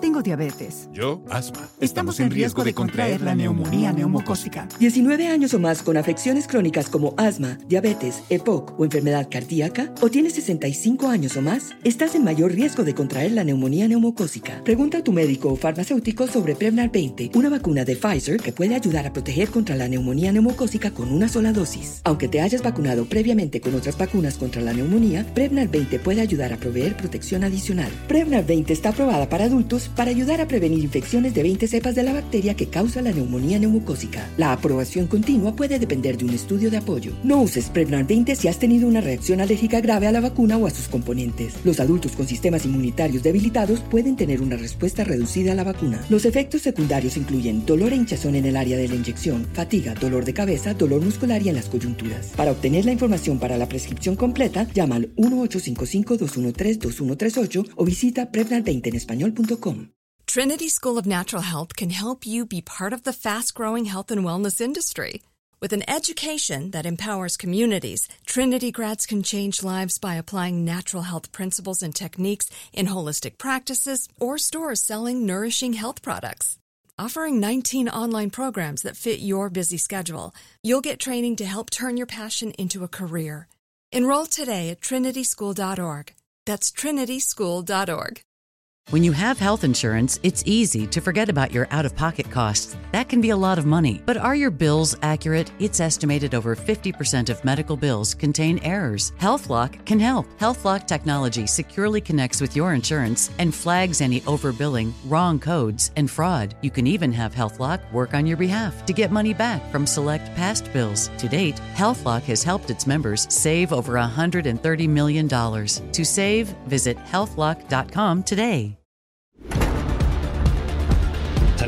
Tengo diabetes. Yo, asma. Estamos en riesgo de contraer la neumonía neumocócica. 19 años o más con afecciones crónicas como asma, diabetes, EPOC o enfermedad cardíaca, o tienes 65 años o más, estás en mayor riesgo de contraer la neumonía neumocócica. Pregunta a tu médico o farmacéutico sobre Prevnar 20, una vacuna de Pfizer que puede ayudar a proteger contra la neumonía neumocócica con una sola dosis. Aunque te hayas vacunado previamente con otras vacunas contra la neumonía, Prevnar 20 puede ayudar a proveer protección adicional. Prevnar 20 está aprobada para adultos para ayudar a prevenir infecciones de 20 cepas de la bacteria que causa la neumonía neumocócica. La aprobación continua puede depender de un estudio de apoyo. No uses Prevnar 20 si has tenido una reacción alérgica grave a la vacuna o a sus componentes. Los adultos con sistemas inmunitarios debilitados pueden tener una respuesta reducida a la vacuna. Los efectos secundarios incluyen dolor e hinchazón en el área de la inyección, fatiga, dolor de cabeza, dolor muscular y en las coyunturas. Para obtener la información para la prescripción completa, llama al 1-855-213-2138 o visita Prevnar20 en español.com. Trinity School of Natural Health can help you be part of the fast growing health and wellness industry. With an education that empowers communities, Trinity grads can change lives by applying natural health principles and techniques in holistic practices or stores selling nourishing health products. Offering 19 online programs that fit your busy schedule, you'll get training to help turn your passion into a career. Enroll today at trinityschool.org. That's trinityschool.org. When you have health insurance, it's easy to forget about your out of pocket costs. That can be a lot of money. But are your bills accurate? It's estimated over 50% of medical bills contain errors. HealthLock can help. HealthLock technology securely connects with your insurance and flags any overbilling, wrong codes, and fraud. You can even have HealthLock work on your behalf to get money back from select past bills. To date, HealthLock has helped its members save over $130 million. To save, visit healthlock.com today.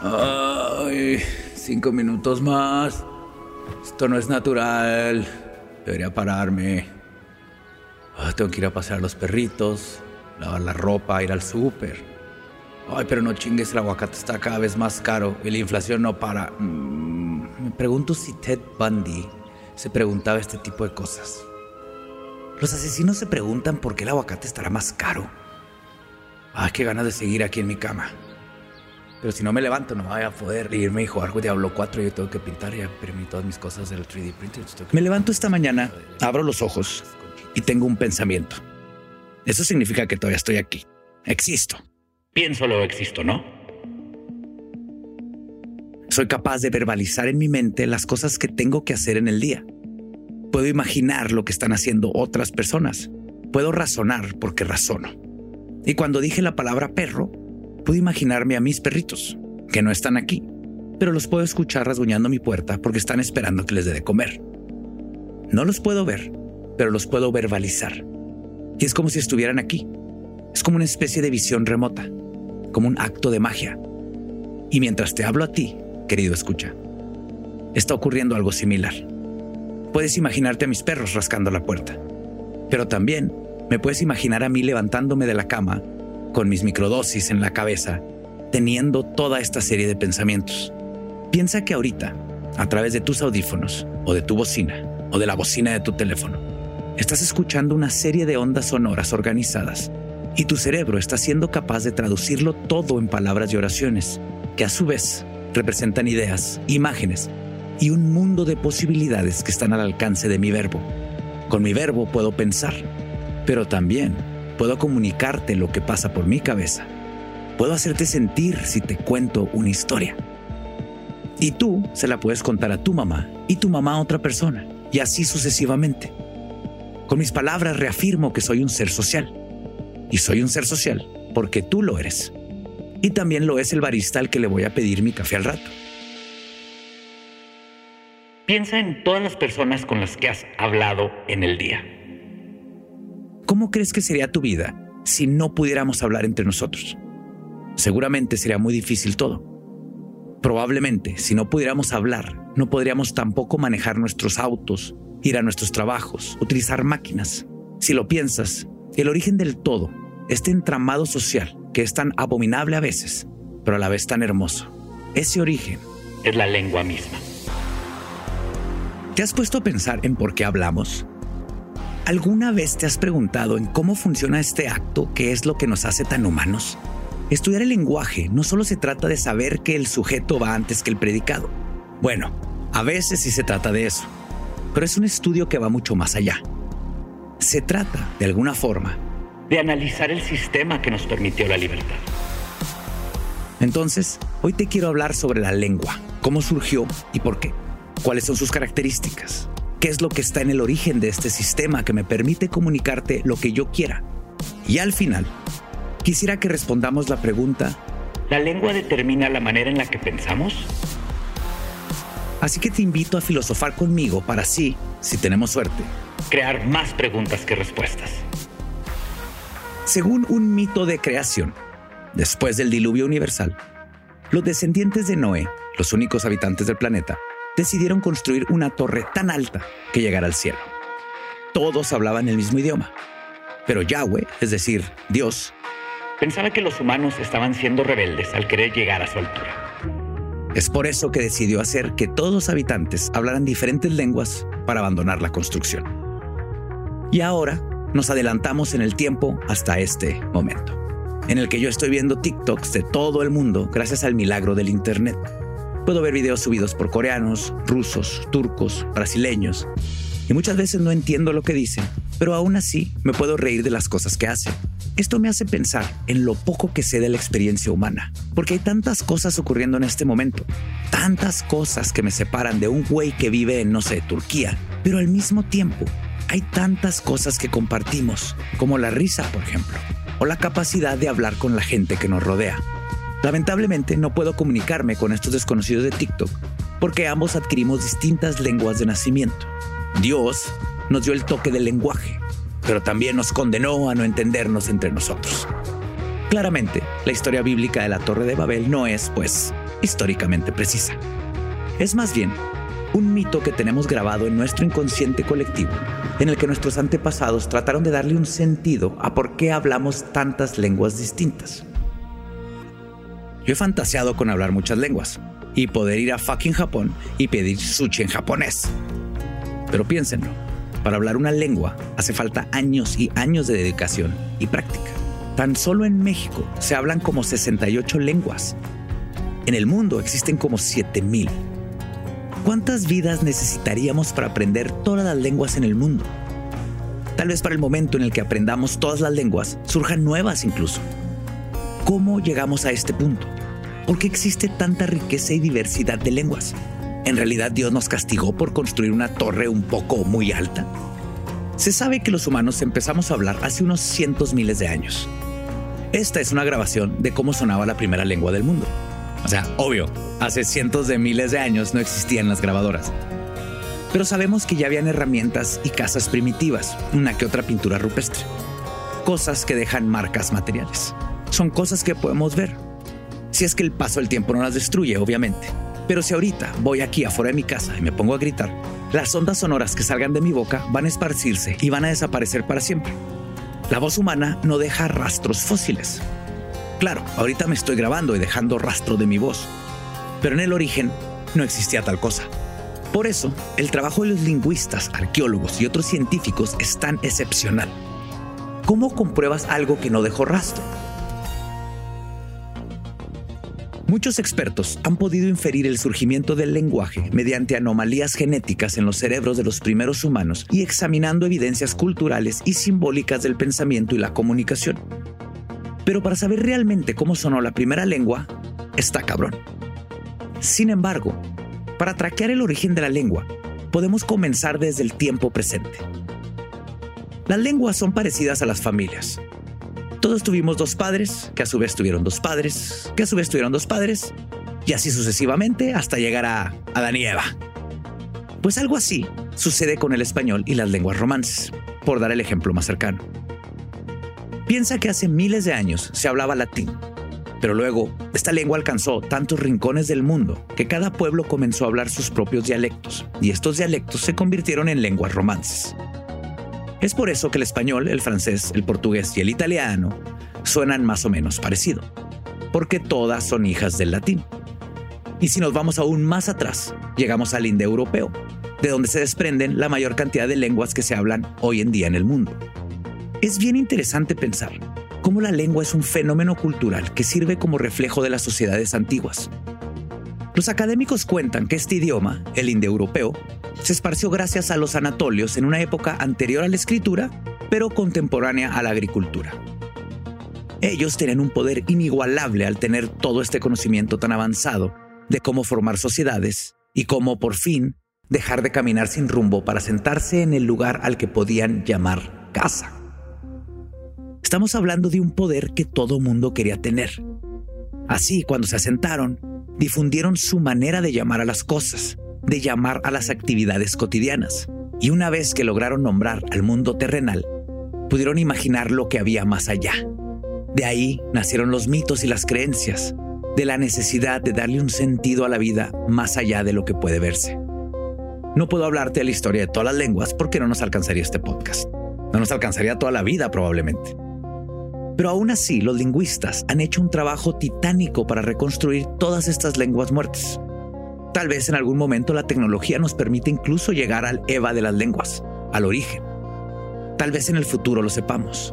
Ay, cinco minutos más. Esto no es natural. Debería pararme. Ah, tengo que ir a pasear a los perritos, lavar la ropa, ir al súper. Ay, pero no chingues, el aguacate está cada vez más caro y la inflación no para. Mm, me pregunto si Ted Bundy se preguntaba este tipo de cosas. Los asesinos se preguntan por qué el aguacate estará más caro. Ay, qué ganas de seguir aquí en mi cama. Pero si no me levanto, no voy a poder irme y jugar con Diablo 4. Yo tengo que pintar y imprimir todas mis cosas del 3D printer. Me levanto esta mañana, abro los ojos y tengo un pensamiento. Eso significa que todavía estoy aquí. Existo. Pienso lo existo, ¿no? Soy capaz de verbalizar en mi mente las cosas que tengo que hacer en el día. Puedo imaginar lo que están haciendo otras personas. Puedo razonar porque razono. Y cuando dije la palabra perro, pude imaginarme a mis perritos, que no están aquí, pero los puedo escuchar rasguñando mi puerta porque están esperando que les dé de comer. No los puedo ver, pero los puedo verbalizar. Y es como si estuvieran aquí. Es como una especie de visión remota, como un acto de magia. Y mientras te hablo a ti, querido escucha, está ocurriendo algo similar. Puedes imaginarte a mis perros rascando la puerta, pero también me puedes imaginar a mí levantándome de la cama con mis microdosis en la cabeza, teniendo toda esta serie de pensamientos. Piensa que ahorita, a través de tus audífonos, o de tu bocina, o de la bocina de tu teléfono, estás escuchando una serie de ondas sonoras organizadas, y tu cerebro está siendo capaz de traducirlo todo en palabras y oraciones, que a su vez representan ideas, imágenes y un mundo de posibilidades que están al alcance de mi verbo. Con mi verbo puedo pensar, pero también Puedo comunicarte lo que pasa por mi cabeza. Puedo hacerte sentir si te cuento una historia. Y tú se la puedes contar a tu mamá y tu mamá a otra persona, y así sucesivamente. Con mis palabras reafirmo que soy un ser social. Y soy un ser social porque tú lo eres. Y también lo es el barista al que le voy a pedir mi café al rato. Piensa en todas las personas con las que has hablado en el día. ¿Cómo crees que sería tu vida si no pudiéramos hablar entre nosotros? seguramente sería muy difícil todo. Probablemente, si no pudiéramos hablar, no podríamos tampoco manejar nuestros autos, ir a nuestros trabajos, utilizar máquinas. Si lo piensas, el origen del todo, este entramado social que es tan abominable a veces, pero a la vez tan hermoso, ese origen es la lengua misma. ¿Te has puesto a pensar en por qué hablamos? ¿Alguna vez te has preguntado en cómo funciona este acto que es lo que nos hace tan humanos? Estudiar el lenguaje no solo se trata de saber que el sujeto va antes que el predicado. Bueno, a veces sí se trata de eso, pero es un estudio que va mucho más allá. Se trata, de alguna forma, de analizar el sistema que nos permitió la libertad. Entonces, hoy te quiero hablar sobre la lengua, cómo surgió y por qué, cuáles son sus características, qué es lo que está en el origen de este sistema que me permite comunicarte lo que yo quiera. Y al final, quisiera que respondamos la pregunta, ¿la lengua determina la manera en la que pensamos? Así que te invito a filosofar conmigo para así, si tenemos suerte, crear más preguntas que respuestas. Según un mito de creación, después del diluvio universal, los descendientes de Noé, los únicos habitantes del planeta, decidieron construir una torre tan alta que llegara al cielo. Todos hablaban el mismo idioma, pero Yahweh, es decir, Dios, Pensaba que los humanos estaban siendo rebeldes al querer llegar a su altura. Es por eso que decidió hacer que todos los habitantes hablaran diferentes lenguas para abandonar la construcción. Y ahora nos adelantamos en el tiempo hasta este momento, en el que yo estoy viendo TikToks de todo el mundo gracias al milagro del Internet. Puedo ver videos subidos por coreanos, rusos, turcos, brasileños, y muchas veces no entiendo lo que dicen, pero aún así me puedo reír de las cosas que hacen. Esto me hace pensar en lo poco que sé de la experiencia humana, porque hay tantas cosas ocurriendo en este momento, tantas cosas que me separan de un güey que vive en, no sé, Turquía, pero al mismo tiempo hay tantas cosas que compartimos, como la risa, por ejemplo, o la capacidad de hablar con la gente que nos rodea. Lamentablemente no puedo comunicarme con estos desconocidos de TikTok, porque ambos adquirimos distintas lenguas de nacimiento. Dios nos dio el toque del lenguaje, pero también nos condenó a no entendernos entre nosotros. Claramente, la historia bíblica de la Torre de Babel no es, pues, históricamente precisa. Es más bien un mito que tenemos grabado en nuestro inconsciente colectivo, en el que nuestros antepasados trataron de darle un sentido a por qué hablamos tantas lenguas distintas. Yo he fantaseado con hablar muchas lenguas y poder ir a fucking Japón y pedir sushi en japonés. Pero piénsenlo, para hablar una lengua hace falta años y años de dedicación y práctica. Tan solo en México se hablan como 68 lenguas. En el mundo existen como 7000. ¿Cuántas vidas necesitaríamos para aprender todas las lenguas en el mundo? Tal vez para el momento en el que aprendamos todas las lenguas, surjan nuevas incluso. ¿Cómo llegamos a este punto? ¿Por qué existe tanta riqueza y diversidad de lenguas? ¿En realidad Dios nos castigó por construir una torre un poco muy alta? Se sabe que los humanos empezamos a hablar hace unos cientos miles de años. Esta es una grabación de cómo sonaba la primera lengua del mundo. O sea, obvio, hace cientos de miles de años no existían las grabadoras. Pero sabemos que ya habían herramientas y casas primitivas, una que otra pintura rupestre. Cosas que dejan marcas materiales. Son cosas que podemos ver. Si es que el paso del tiempo no las destruye, obviamente. Pero si ahorita voy aquí afuera de mi casa y me pongo a gritar, las ondas sonoras que salgan de mi boca van a esparcirse y van a desaparecer para siempre. La voz humana no deja rastros fósiles. Claro, ahorita me estoy grabando y dejando rastro de mi voz, pero en el origen no existía tal cosa. Por eso, el trabajo de los lingüistas, arqueólogos y otros científicos es tan excepcional. ¿Cómo compruebas algo que no dejó rastro? Muchos expertos han podido inferir el surgimiento del lenguaje mediante anomalías genéticas en los cerebros de los primeros humanos y examinando evidencias culturales y simbólicas del pensamiento y la comunicación. Pero para saber realmente cómo sonó la primera lengua, está cabrón. Sin embargo, para traquear el origen de la lengua, podemos comenzar desde el tiempo presente. Las lenguas son parecidas a las familias. Todos tuvimos dos padres, que a su vez tuvieron dos padres, que a su vez tuvieron dos padres, y así sucesivamente hasta llegar a Adán y Eva. Pues algo así sucede con el español y las lenguas romances, por dar el ejemplo más cercano. Piensa que hace miles de años se hablaba latín, Pero luego, esta lengua alcanzó tantos rincones del mundo que cada pueblo comenzó a hablar sus propios dialectos, y estos dialectos se convirtieron en lenguas romances. Es por eso que el español, el francés, el portugués y el italiano suenan más o menos parecido, porque todas son hijas del latín. Y si nos vamos aún más atrás, llegamos al indoeuropeo, de donde se desprenden la mayor cantidad de lenguas que se hablan hoy en día en el mundo. Es bien interesante pensar cómo la lengua es un fenómeno cultural que sirve como reflejo de las sociedades antiguas. Los académicos cuentan que este idioma, el indoeuropeo, se esparció gracias a los anatolios en una época anterior a la escritura, pero contemporánea a la agricultura. Ellos tenían un poder inigualable al tener todo este conocimiento tan avanzado de cómo formar sociedades y cómo por fin dejar de caminar sin rumbo para sentarse en el lugar al que podían llamar casa. Estamos hablando de un poder que todo mundo quería tener. Así, cuando se asentaron, difundieron su manera de llamar a las cosas, de llamar a las actividades cotidianas. Y una vez que lograron nombrar al mundo terrenal, pudieron imaginar lo que había más allá. De ahí nacieron los mitos y las creencias, de la necesidad de darle un sentido a la vida más allá de lo que puede verse. No puedo hablarte de la historia de todas las lenguas porque no nos alcanzaría este podcast. No nos alcanzaría toda la vida probablemente. Pero aún así, los lingüistas han hecho un trabajo titánico para reconstruir todas estas lenguas muertas. Tal vez en algún momento la tecnología nos permite incluso llegar al EVA de las lenguas, al origen. Tal vez en el futuro lo sepamos.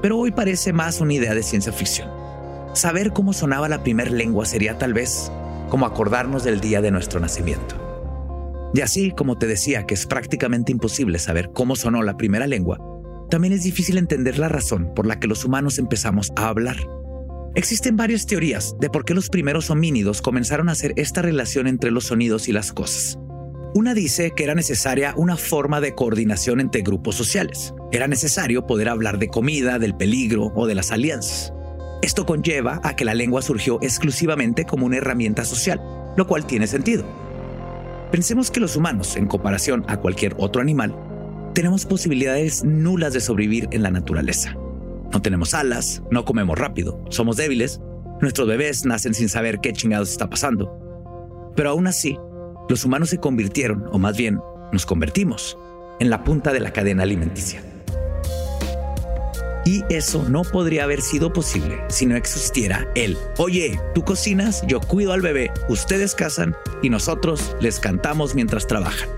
Pero hoy parece más una idea de ciencia ficción. Saber cómo sonaba la primera lengua sería tal vez como acordarnos del día de nuestro nacimiento. Y así como te decía que es prácticamente imposible saber cómo sonó la primera lengua, también es difícil entender la razón por la que los humanos empezamos a hablar. Existen varias teorías de por qué los primeros homínidos comenzaron a hacer esta relación entre los sonidos y las cosas. Una dice que era necesaria una forma de coordinación entre grupos sociales. Era necesario poder hablar de comida, del peligro o de las alianzas. Esto conlleva a que la lengua surgió exclusivamente como una herramienta social, lo cual tiene sentido. Pensemos que los humanos, en comparación a cualquier otro animal, tenemos posibilidades nulas de sobrevivir en la naturaleza. No tenemos alas, no comemos rápido, somos débiles, nuestros bebés nacen sin saber qué chingados está pasando. Pero aún así, los humanos se convirtieron, o más bien nos convertimos, en la punta de la cadena alimenticia. Y eso no podría haber sido posible si no existiera él. Oye, tú cocinas, yo cuido al bebé, ustedes cazan y nosotros les cantamos mientras trabajan.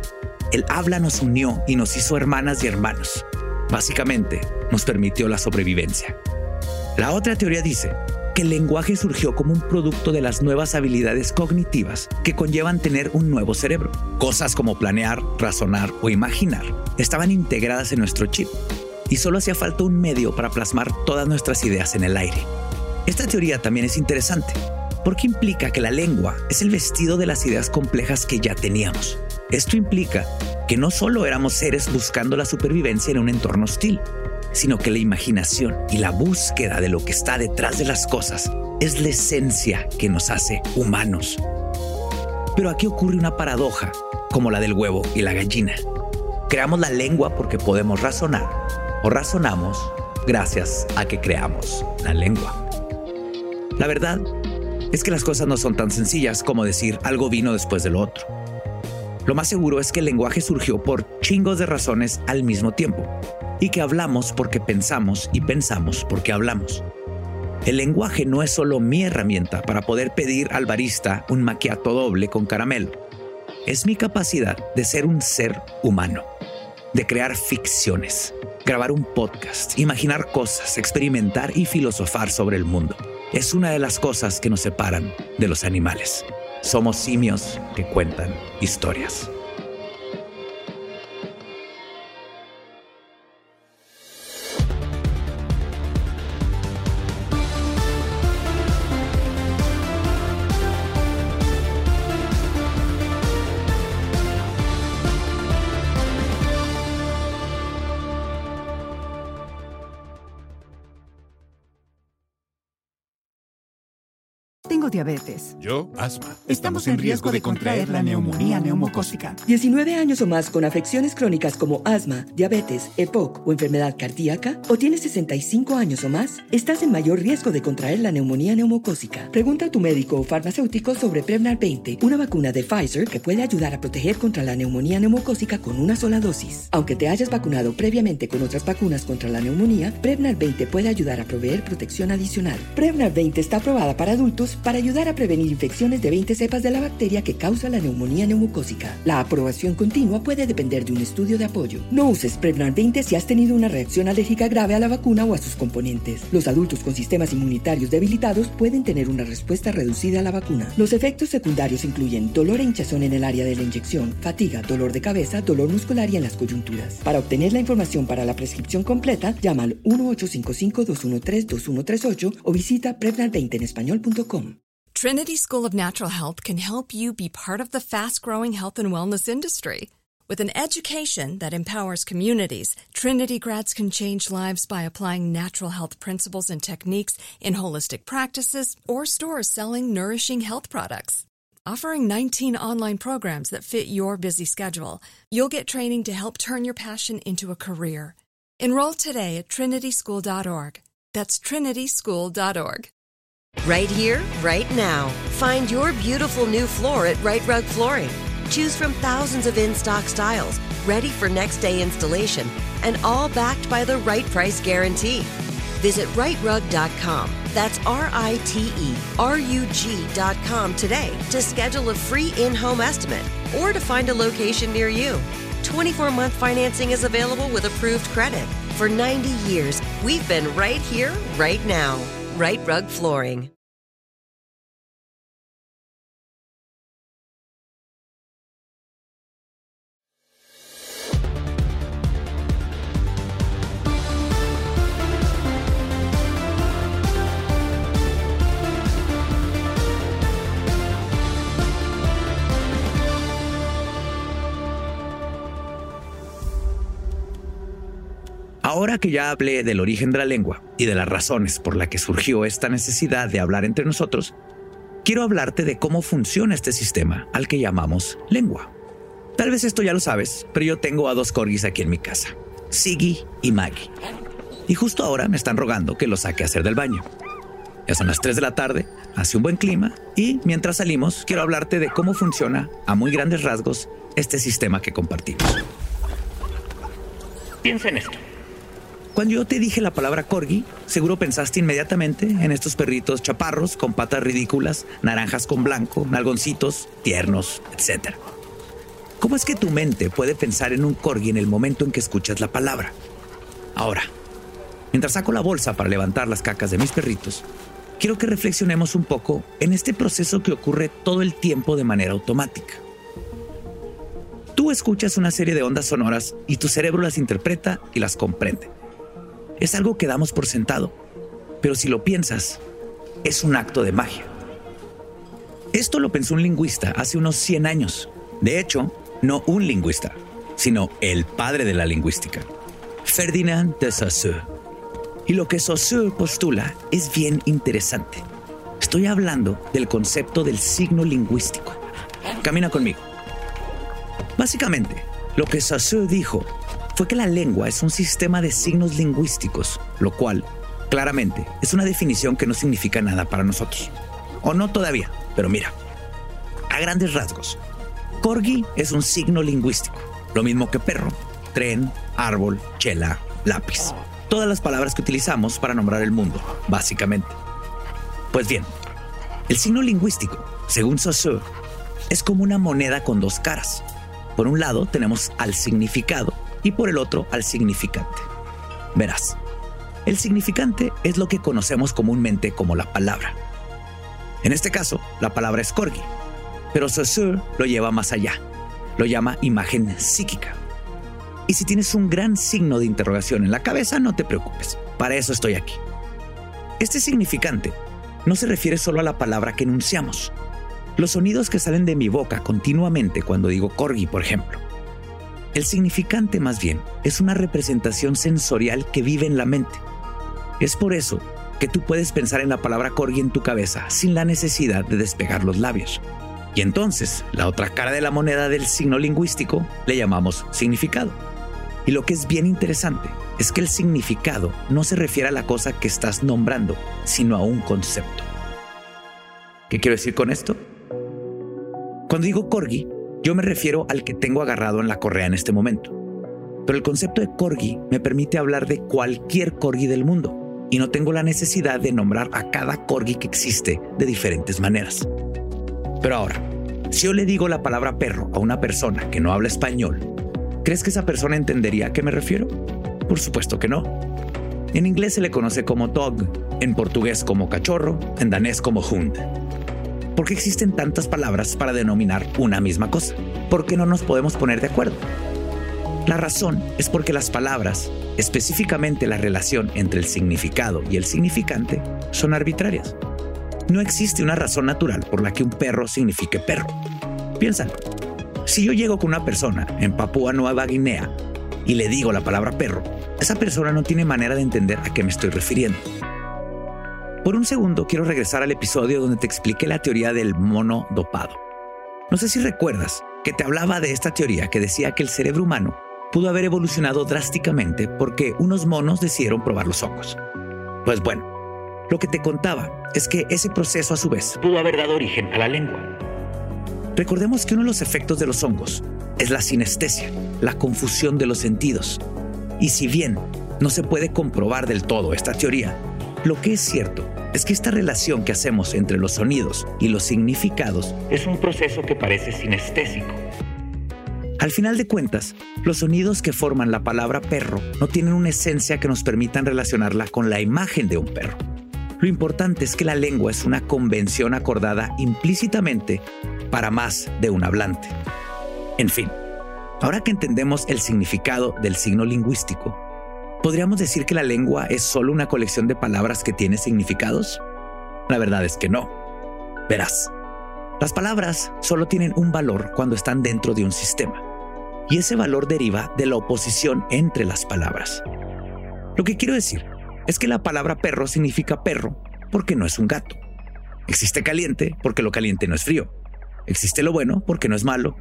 El habla nos unió y nos hizo hermanas y hermanos. Básicamente, nos permitió la sobrevivencia. La otra teoría dice que el lenguaje surgió como un producto de las nuevas habilidades cognitivas que conllevan tener un nuevo cerebro. Cosas como planear, razonar o imaginar estaban integradas en nuestro chip y solo hacía falta un medio para plasmar todas nuestras ideas en el aire. Esta teoría también es interesante porque implica que la lengua es el vestido de las ideas complejas que ya teníamos. Esto implica que no solo éramos seres buscando la supervivencia en un entorno hostil, sino que la imaginación y la búsqueda de lo que está detrás de las cosas es la esencia que nos hace humanos. Pero aquí ocurre una paradoja, como la del huevo y la gallina. Creamos la lengua porque podemos razonar, o razonamos gracias a que creamos la lengua. La verdad es que las cosas no son tan sencillas como decir algo vino después de lo otro. Lo más seguro es que el lenguaje surgió por chingos de razones al mismo tiempo y que hablamos porque pensamos y pensamos porque hablamos. El lenguaje no es solo mi herramienta para poder pedir al barista un maquiato doble con caramelo. Es mi capacidad de ser un ser humano, de crear ficciones, grabar un podcast, imaginar cosas, experimentar y filosofar sobre el mundo. Es una de las cosas que nos separan de los animales. Somos simios que cuentan historias. Tengo diabetes. Yo, asma. Estamos en riesgo de contraer la neumonía neumocócica. 19 años o más con afecciones crónicas como asma, diabetes, EPOC o enfermedad cardíaca, o tienes 65 años o más, estás en mayor riesgo de contraer la neumonía neumocócica. Pregunta a tu médico o farmacéutico sobre Prevnar 20, una vacuna de Pfizer que puede ayudar a proteger contra la neumonía neumocócica con una sola dosis. Aunque te hayas vacunado previamente con otras vacunas contra la neumonía, Prevnar 20 puede ayudar a proveer protección adicional. Prevnar 20 está aprobada para adultos para ayudar a prevenir infecciones de 20 cepas de la bacteria que causa la neumonía neumocócica. La aprobación continua puede depender de un estudio de apoyo. No uses Prevnar 20 si has tenido una reacción alérgica grave a la vacuna o a sus componentes. Los adultos con sistemas inmunitarios debilitados pueden tener una respuesta reducida a la vacuna. Los efectos secundarios incluyen dolor e hinchazón en el área de la inyección, fatiga, dolor de cabeza, dolor muscular y en las coyunturas. Para obtener la información para la prescripción completa, llama al 1-855-213-2138 o visita Prevnar20 en español.com. Trinity School of Natural Health can help you be part of the fast growing health and wellness industry. With an education that empowers communities, Trinity grads can change lives by applying natural health principles and techniques in holistic practices or stores selling nourishing health products. Offering 19 online programs that fit your busy schedule, you'll get training to help turn your passion into a career. Enroll today at trinityschool.org. That's trinityschool.org. Right here, right now. Find your beautiful new floor at Right Rug Flooring. Choose from thousands of in stock styles, ready for next day installation, and all backed by the right price guarantee. Visit rightrug.com. That's R I T E R U G.com today to schedule a free in home estimate or to find a location near you. 24 month financing is available with approved credit. For 90 years, we've been right here, right now. Right Rug Flooring. Ahora que ya hablé del origen de la lengua y de las razones por las que surgió esta necesidad de hablar entre nosotros, quiero hablarte de cómo funciona este sistema al que llamamos lengua. Tal vez esto ya lo sabes, pero yo tengo a dos corgis aquí en mi casa, Siggy y Maggie. Y justo ahora me están rogando que los saque a hacer del baño. Ya son las 3 de la tarde, hace un buen clima y mientras salimos quiero hablarte de cómo funciona a muy grandes rasgos este sistema que compartimos. Piensa en esto. Cuando yo te dije la palabra corgi, seguro pensaste inmediatamente en estos perritos chaparros con patas ridículas, naranjas con blanco, nalgoncitos, tiernos, etc. ¿Cómo es que tu mente puede pensar en un corgi en el momento en que escuchas la palabra? Ahora, mientras saco la bolsa para levantar las cacas de mis perritos, quiero que reflexionemos un poco en este proceso que ocurre todo el tiempo de manera automática. Tú escuchas una serie de ondas sonoras y tu cerebro las interpreta y las comprende es algo que damos por sentado, pero si lo piensas, es un acto de magia. Esto lo pensó un lingüista hace unos 100 años. De hecho, no un lingüista, sino el padre de la lingüística, Ferdinand de Saussure. Y lo que Saussure postula es bien interesante. Estoy hablando del concepto del signo lingüístico. Camina conmigo. Básicamente, lo que Saussure dijo fue que la lengua es un sistema de signos lingüísticos, lo cual, claramente, es una definición que no significa nada para nosotros. O no todavía, pero mira, a grandes rasgos, corgi es un signo lingüístico, lo mismo que perro, tren, árbol, chela, lápiz. Todas las palabras que utilizamos para nombrar el mundo, básicamente. Pues bien, el signo lingüístico, según Saussure, es como una moneda con dos caras. Por un lado tenemos al significado y por el otro al significante. Verás, el significante es lo que conocemos comúnmente como la palabra. En este caso, la palabra es corgi, pero Saussure lo lleva más allá. Lo llama imagen psíquica. Y si tienes un gran signo de interrogación en la cabeza, no te preocupes. Para eso estoy aquí. Este significante no se refiere solo a la palabra que enunciamos. Los sonidos que salen de mi boca continuamente cuando digo corgi, por ejemplo. El significante más bien es una representación sensorial que vive en la mente. Es por eso que tú puedes pensar en la palabra corgi en tu cabeza sin la necesidad de despegar los labios. Y entonces, la otra cara de la moneda del signo lingüístico le llamamos significado. Y lo que es bien interesante es que el significado no se refiere a la cosa que estás nombrando, sino a un concepto. ¿Qué quiero decir con esto? Cuando digo corgi, yo me refiero al que tengo agarrado en la correa en este momento. Pero el concepto de corgi me permite hablar de cualquier corgi del mundo y no tengo la necesidad de nombrar a cada corgi que existe de diferentes maneras. Pero ahora, si yo le digo la palabra perro a una persona que no habla español, ¿crees que esa persona entendería a qué me refiero? Por supuesto que no. En inglés se le conoce como dog, en portugués como cachorro, en danés como hund. ¿Por qué existen tantas palabras para denominar una misma cosa? ¿Por qué no nos podemos poner de acuerdo? La razón es porque las palabras, específicamente la relación entre el significado y el significante, son arbitrarias. No existe una razón natural por la que un perro signifique perro. Piénsalo. Si yo llego con una persona en Papúa Nueva Guinea y le digo la palabra perro, esa persona no tiene manera de entender a qué me estoy refiriendo. Por un segundo quiero regresar al episodio donde te expliqué la teoría del mono dopado. No sé si recuerdas que te hablaba de esta teoría que decía que el cerebro humano pudo haber evolucionado drásticamente porque unos monos decidieron probar los hongos. Pues bueno, lo que te contaba es que ese proceso a su vez pudo haber dado origen a la lengua. Recordemos que uno de los efectos de los hongos es la sinestesia, la confusión de los sentidos. Y si bien no se puede comprobar del todo esta teoría, lo que es cierto es que esta relación que hacemos entre los sonidos y los significados es un proceso que parece sinestésico. Al final de cuentas, los sonidos que forman la palabra perro no tienen una esencia que nos permitan relacionarla con la imagen de un perro. Lo importante es que la lengua es una convención acordada implícitamente para más de un hablante. En fin, ahora que entendemos el significado del signo lingüístico, ¿Podríamos decir que la lengua es solo una colección de palabras que tiene significados? La verdad es que no. Verás, las palabras solo tienen un valor cuando están dentro de un sistema, y ese valor deriva de la oposición entre las palabras. Lo que quiero decir es que la palabra perro significa perro porque no es un gato. Existe caliente porque lo caliente no es frío. Existe lo bueno porque no es malo.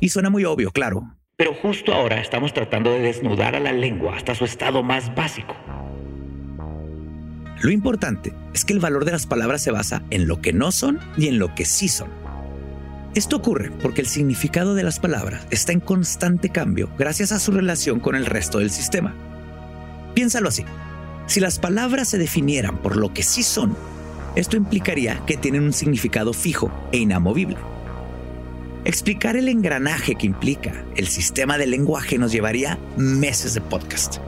Y suena muy obvio, claro, pero justo ahora estamos tratando de desnudar a la lengua hasta su estado más básico. Lo importante es que el valor de las palabras se basa en lo que no son y en lo que sí son. Esto ocurre porque el significado de las palabras está en constante cambio gracias a su relación con el resto del sistema. Piénsalo así. Si las palabras se definieran por lo que sí son, esto implicaría que tienen un significado fijo e inamovible. Explicar el engranaje que implica el sistema de lenguaje nos llevaría meses de podcast.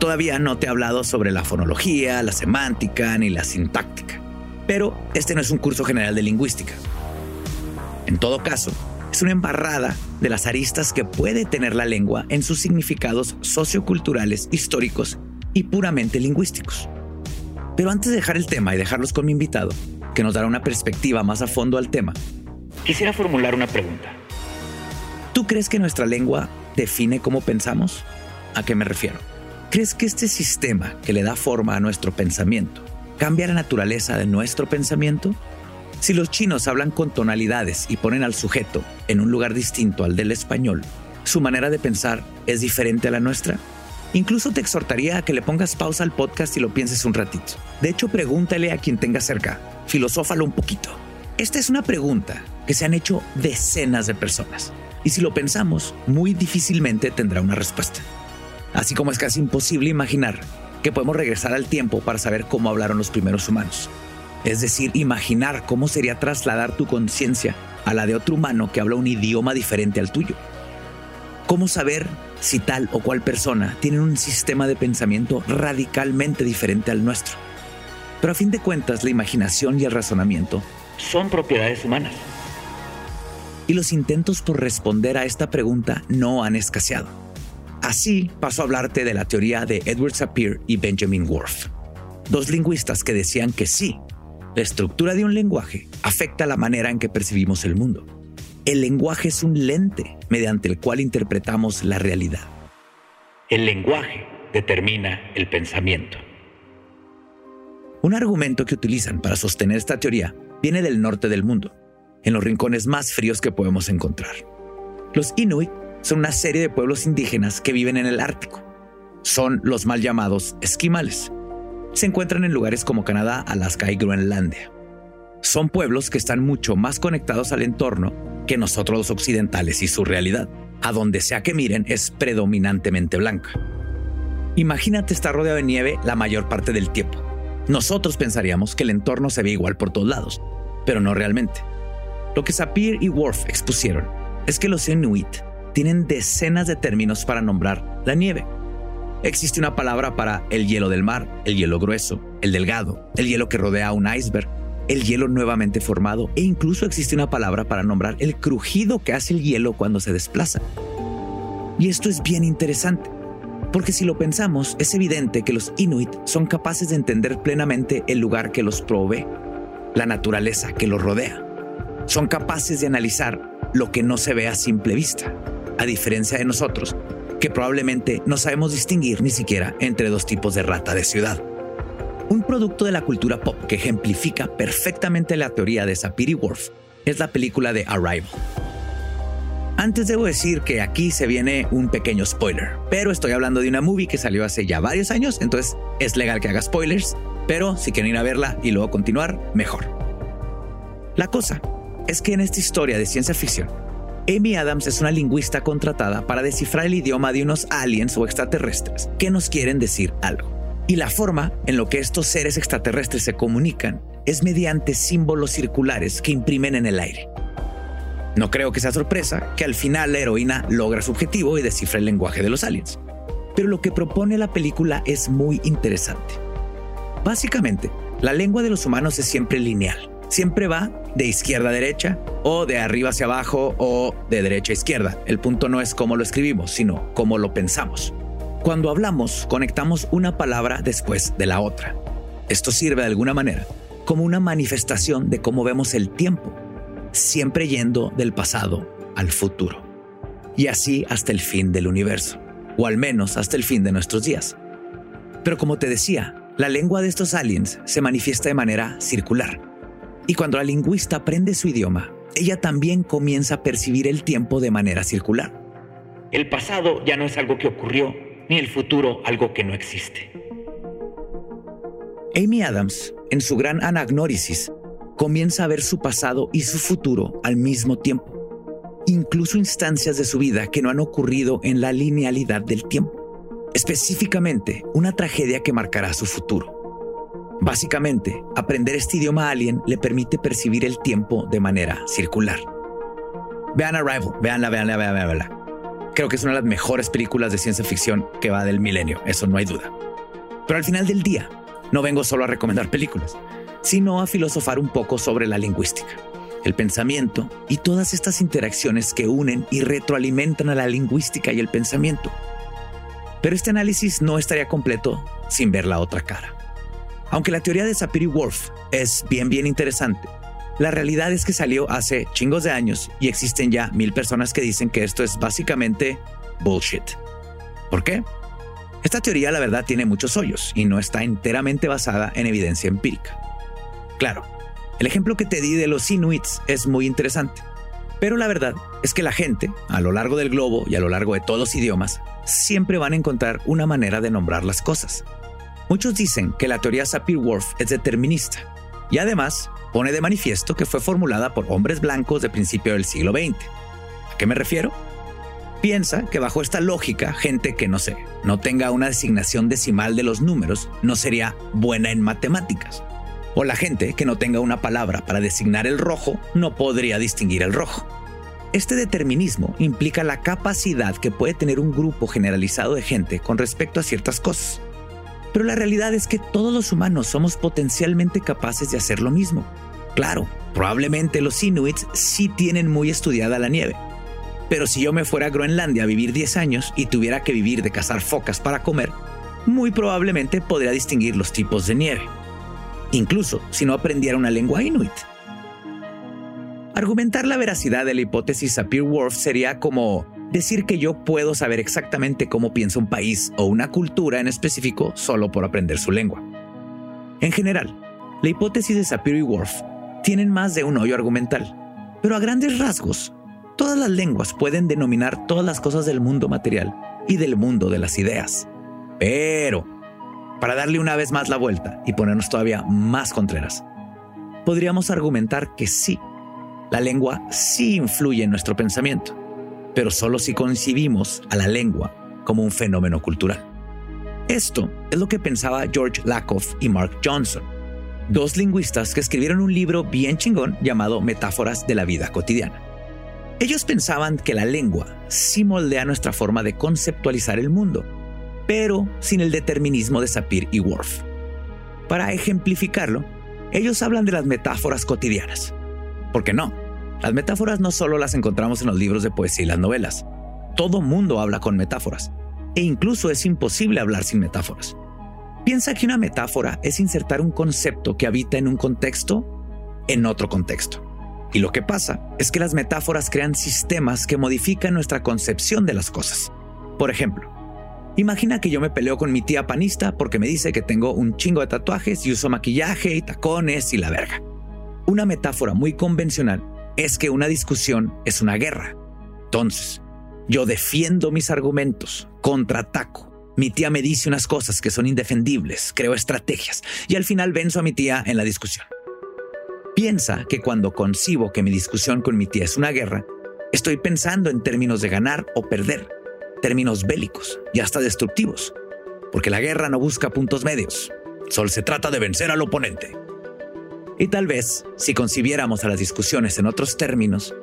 Todavía no te he hablado sobre la fonología, la semántica ni la sintáctica, pero este no es un curso general de lingüística. En todo caso, es una embarrada de las aristas que puede tener la lengua en sus significados socioculturales, históricos y puramente lingüísticos. Pero antes de dejar el tema y dejarlos con mi invitado, que nos dará una perspectiva más a fondo al tema, Quisiera formular una pregunta. ¿Tú crees que nuestra lengua define cómo pensamos? ¿A qué me refiero? ¿Crees que este sistema que le da forma a nuestro pensamiento cambia la naturaleza de nuestro pensamiento? Si los chinos hablan con tonalidades y ponen al sujeto en un lugar distinto al del español, ¿su manera de pensar es diferente a la nuestra? Incluso te exhortaría a que le pongas pausa al podcast y lo pienses un ratito. De hecho, pregúntale a quien tenga cerca, filosófalo un poquito. Esta es una pregunta que se han hecho decenas de personas. Y si lo pensamos, muy difícilmente tendrá una respuesta. Así como es casi imposible imaginar que podemos regresar al tiempo para saber cómo hablaron los primeros humanos. Es decir, imaginar cómo sería trasladar tu conciencia a la de otro humano que habla un idioma diferente al tuyo. ¿Cómo saber si tal o cual persona tiene un sistema de pensamiento radicalmente diferente al nuestro? Pero a fin de cuentas, la imaginación y el razonamiento son propiedades humanas y los intentos por responder a esta pregunta no han escaseado. Así paso a hablarte de la teoría de Edward Sapir y Benjamin Worf, dos lingüistas que decían que sí, la estructura de un lenguaje afecta la manera en que percibimos el mundo. El lenguaje es un lente mediante el cual interpretamos la realidad. El lenguaje determina el pensamiento. Un argumento que utilizan para sostener esta teoría viene del norte del mundo, en los rincones más fríos que podemos encontrar. Los Inuit son una serie de pueblos indígenas que viven en el Ártico. Son los mal llamados esquimales. Se encuentran en lugares como Canadá, Alaska y Groenlandia. Son pueblos que están mucho más conectados al entorno que nosotros los occidentales y su realidad. A donde sea que miren es predominantemente blanca. Imagínate estar rodeado de nieve la mayor parte del tiempo. Nosotros pensaríamos que el entorno se ve igual por todos lados, pero no realmente. Lo que Sapir y Worf expusieron es que los Inuit tienen decenas de términos para nombrar la nieve. Existe una palabra para el hielo del mar, el hielo grueso, el delgado, el hielo que rodea un iceberg, el hielo nuevamente formado e incluso existe una palabra para nombrar el crujido que hace el hielo cuando se desplaza. Y esto es bien interesante, porque si lo pensamos, es evidente que los inuit son capaces de entender plenamente el lugar que los provee, la naturaleza que los rodea. Son capaces de analizar lo que no se ve a simple vista, a diferencia de nosotros, que probablemente no sabemos distinguir ni siquiera entre dos tipos de rata de ciudad. Un producto de la cultura pop que ejemplifica perfectamente la teoría de Sapir y Worf es la película de Arrival. Antes debo decir que aquí se viene un pequeño spoiler, pero estoy hablando de una movie que salió hace ya varios años, entonces es legal que haga spoilers, pero si quieren ir a verla y luego continuar, mejor. La cosa es que en esta historia de ciencia ficción, Amy Adams es una lingüista contratada para descifrar el idioma de unos aliens o extraterrestres que nos quieren decir algo. Y la forma en lo que estos seres extraterrestres se comunican es mediante símbolos circulares que imprimen en el aire. No creo que sea sorpresa que al final la heroína logra su objetivo y descifra el lenguaje de los aliens. Pero lo que propone la película es muy interesante. Básicamente, la lengua de los humanos es siempre lineal siempre va de izquierda a derecha o de arriba hacia abajo o de derecha a izquierda. El punto no es cómo lo escribimos, sino cómo lo pensamos. Cuando hablamos, conectamos una palabra después de la otra. Esto sirve de alguna manera como una manifestación de cómo vemos el tiempo, siempre yendo del pasado al futuro. Y así hasta el fin del universo, o al menos hasta el fin de nuestros días. Pero como te decía, la lengua de estos aliens se manifiesta de manera circular y cuando la lingüista aprende su idioma, ella también comienza a percibir el tiempo de manera circular. El pasado ya no es algo que ocurrió, ni el futuro algo que no existe. Amy Adams, en su gran anagnórisis, comienza a ver su pasado y su futuro al mismo tiempo, incluso instancias de su vida que no han ocurrido en la linealidad del tiempo, específicamente una tragedia que marcará su futuro. Básicamente, aprender este idioma alien le permite percibir el tiempo de manera circular. Vean Arrival, veanla, veanla, veanla, veanla. Creo que es una de las mejores películas de ciencia ficción que va del milenio, eso no hay duda. Pero al final del día, no vengo solo a recomendar películas, sino a filosofar un poco sobre la lingüística, el pensamiento y todas estas interacciones que unen y retroalimentan a la lingüística y el pensamiento. Pero este análisis no estaría completo sin ver la otra cara. Aunque la teoría de Sapir y Wolf es bien, bien interesante, la realidad es que salió hace chingos de años y existen ya mil personas que dicen que esto es básicamente bullshit. ¿Por qué? Esta teoría, la verdad, tiene muchos hoyos y no está enteramente basada en evidencia empírica. Claro, el ejemplo que te di de los Inuits es muy interesante, pero la verdad es que la gente, a lo largo del globo y a lo largo de todos los idiomas, siempre van a encontrar una manera de nombrar las cosas. Muchos dicen que la teoría Sapir-Whorf es determinista y además pone de manifiesto que fue formulada por hombres blancos de principio del siglo XX. ¿A qué me refiero? Piensa que bajo esta lógica, gente que no sé, no tenga una designación decimal de los números no sería buena en matemáticas. O la gente que no tenga una palabra para designar el rojo no podría distinguir el rojo. Este determinismo implica la capacidad que puede tener un grupo generalizado de gente con respecto a ciertas cosas. Pero la realidad es que todos los humanos somos potencialmente capaces de hacer lo mismo. Claro, probablemente los inuits sí tienen muy estudiada la nieve. Pero si yo me fuera a Groenlandia a vivir 10 años y tuviera que vivir de cazar focas para comer, muy probablemente podría distinguir los tipos de nieve. Incluso si no aprendiera una lengua inuit. Argumentar la veracidad de la hipótesis Sapir-Whorf sería como decir que yo puedo saber exactamente cómo piensa un país o una cultura en específico solo por aprender su lengua. En general, la hipótesis de Sapir y Worf tienen más de un hoyo argumental, pero a grandes rasgos, todas las lenguas pueden denominar todas las cosas del mundo material y del mundo de las ideas. Pero, para darle una vez más la vuelta y ponernos todavía más contreras, podríamos argumentar que sí, la lengua sí influye en nuestro pensamiento, pero solo si concibimos a la lengua como un fenómeno cultural. Esto es lo que pensaba George Lakoff y Mark Johnson, dos lingüistas que escribieron un libro bien chingón llamado Metáforas de la vida cotidiana. Ellos pensaban que la lengua sí moldea nuestra forma de conceptualizar el mundo, pero sin el determinismo de Sapir y Worf. Para ejemplificarlo, ellos hablan de las metáforas cotidianas. ¿Por qué no? Las metáforas no solo las encontramos en los libros de poesía y las novelas. Todo mundo habla con metáforas e incluso es imposible hablar sin metáforas. Piensa que una metáfora es insertar un concepto que habita en un contexto en otro contexto. Y lo que pasa es que las metáforas crean sistemas que modifican nuestra concepción de las cosas. Por ejemplo, imagina que yo me peleo con mi tía panista porque me dice que tengo un chingo de tatuajes y uso maquillaje y tacones y la verga. Una metáfora muy convencional es que una discusión es una guerra. Entonces, yo defiendo mis argumentos, contraataco. Mi tía me dice unas cosas que son indefendibles, creo estrategias y al final venzo a mi tía en la discusión. Piensa que cuando concibo que mi discusión con mi tía es una guerra, estoy pensando en términos de ganar o perder, términos bélicos y hasta destructivos, porque la guerra no busca puntos medios, solo se trata de vencer al oponente. Y tal vez, si concibiéramos a las discusiones en otros términos,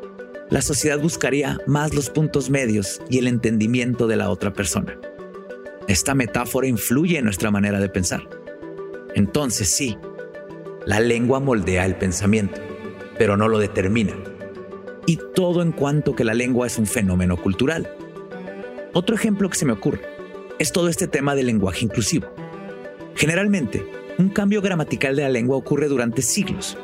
la sociedad buscaría más los puntos medios y el entendimiento de la otra persona. Esta metáfora influye en nuestra manera de pensar. Entonces sí, la lengua moldea el pensamiento, pero no lo determina. Y todo en cuanto que la lengua es un fenómeno cultural. Otro ejemplo que se me ocurre es todo este tema del lenguaje inclusivo. Generalmente, un cambio gramatical de la lengua ocurre durante siglos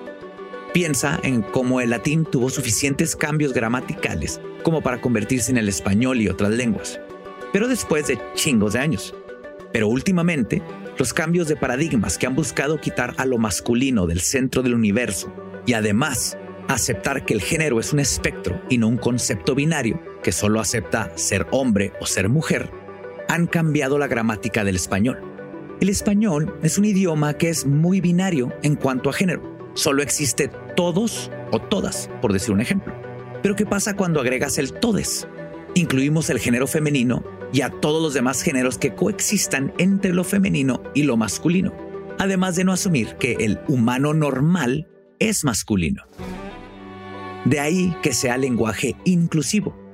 Piensa en cómo el latín tuvo suficientes cambios gramaticales como para convertirse en el español y otras lenguas, pero después de chingos de años. Pero últimamente, los cambios de paradigmas que han buscado quitar a lo masculino del centro del universo y además aceptar que el género es un espectro y no un concepto binario que solo acepta ser hombre o ser mujer, han cambiado la gramática del español. El español es un idioma que es muy binario en cuanto a género solo existe todos o todas, por decir un ejemplo. Pero ¿qué pasa cuando agregas el todes? Incluimos el género femenino y a todos los demás géneros que coexistan entre lo femenino y lo masculino, además de no asumir que el humano normal es masculino. De ahí que sea lenguaje inclusivo.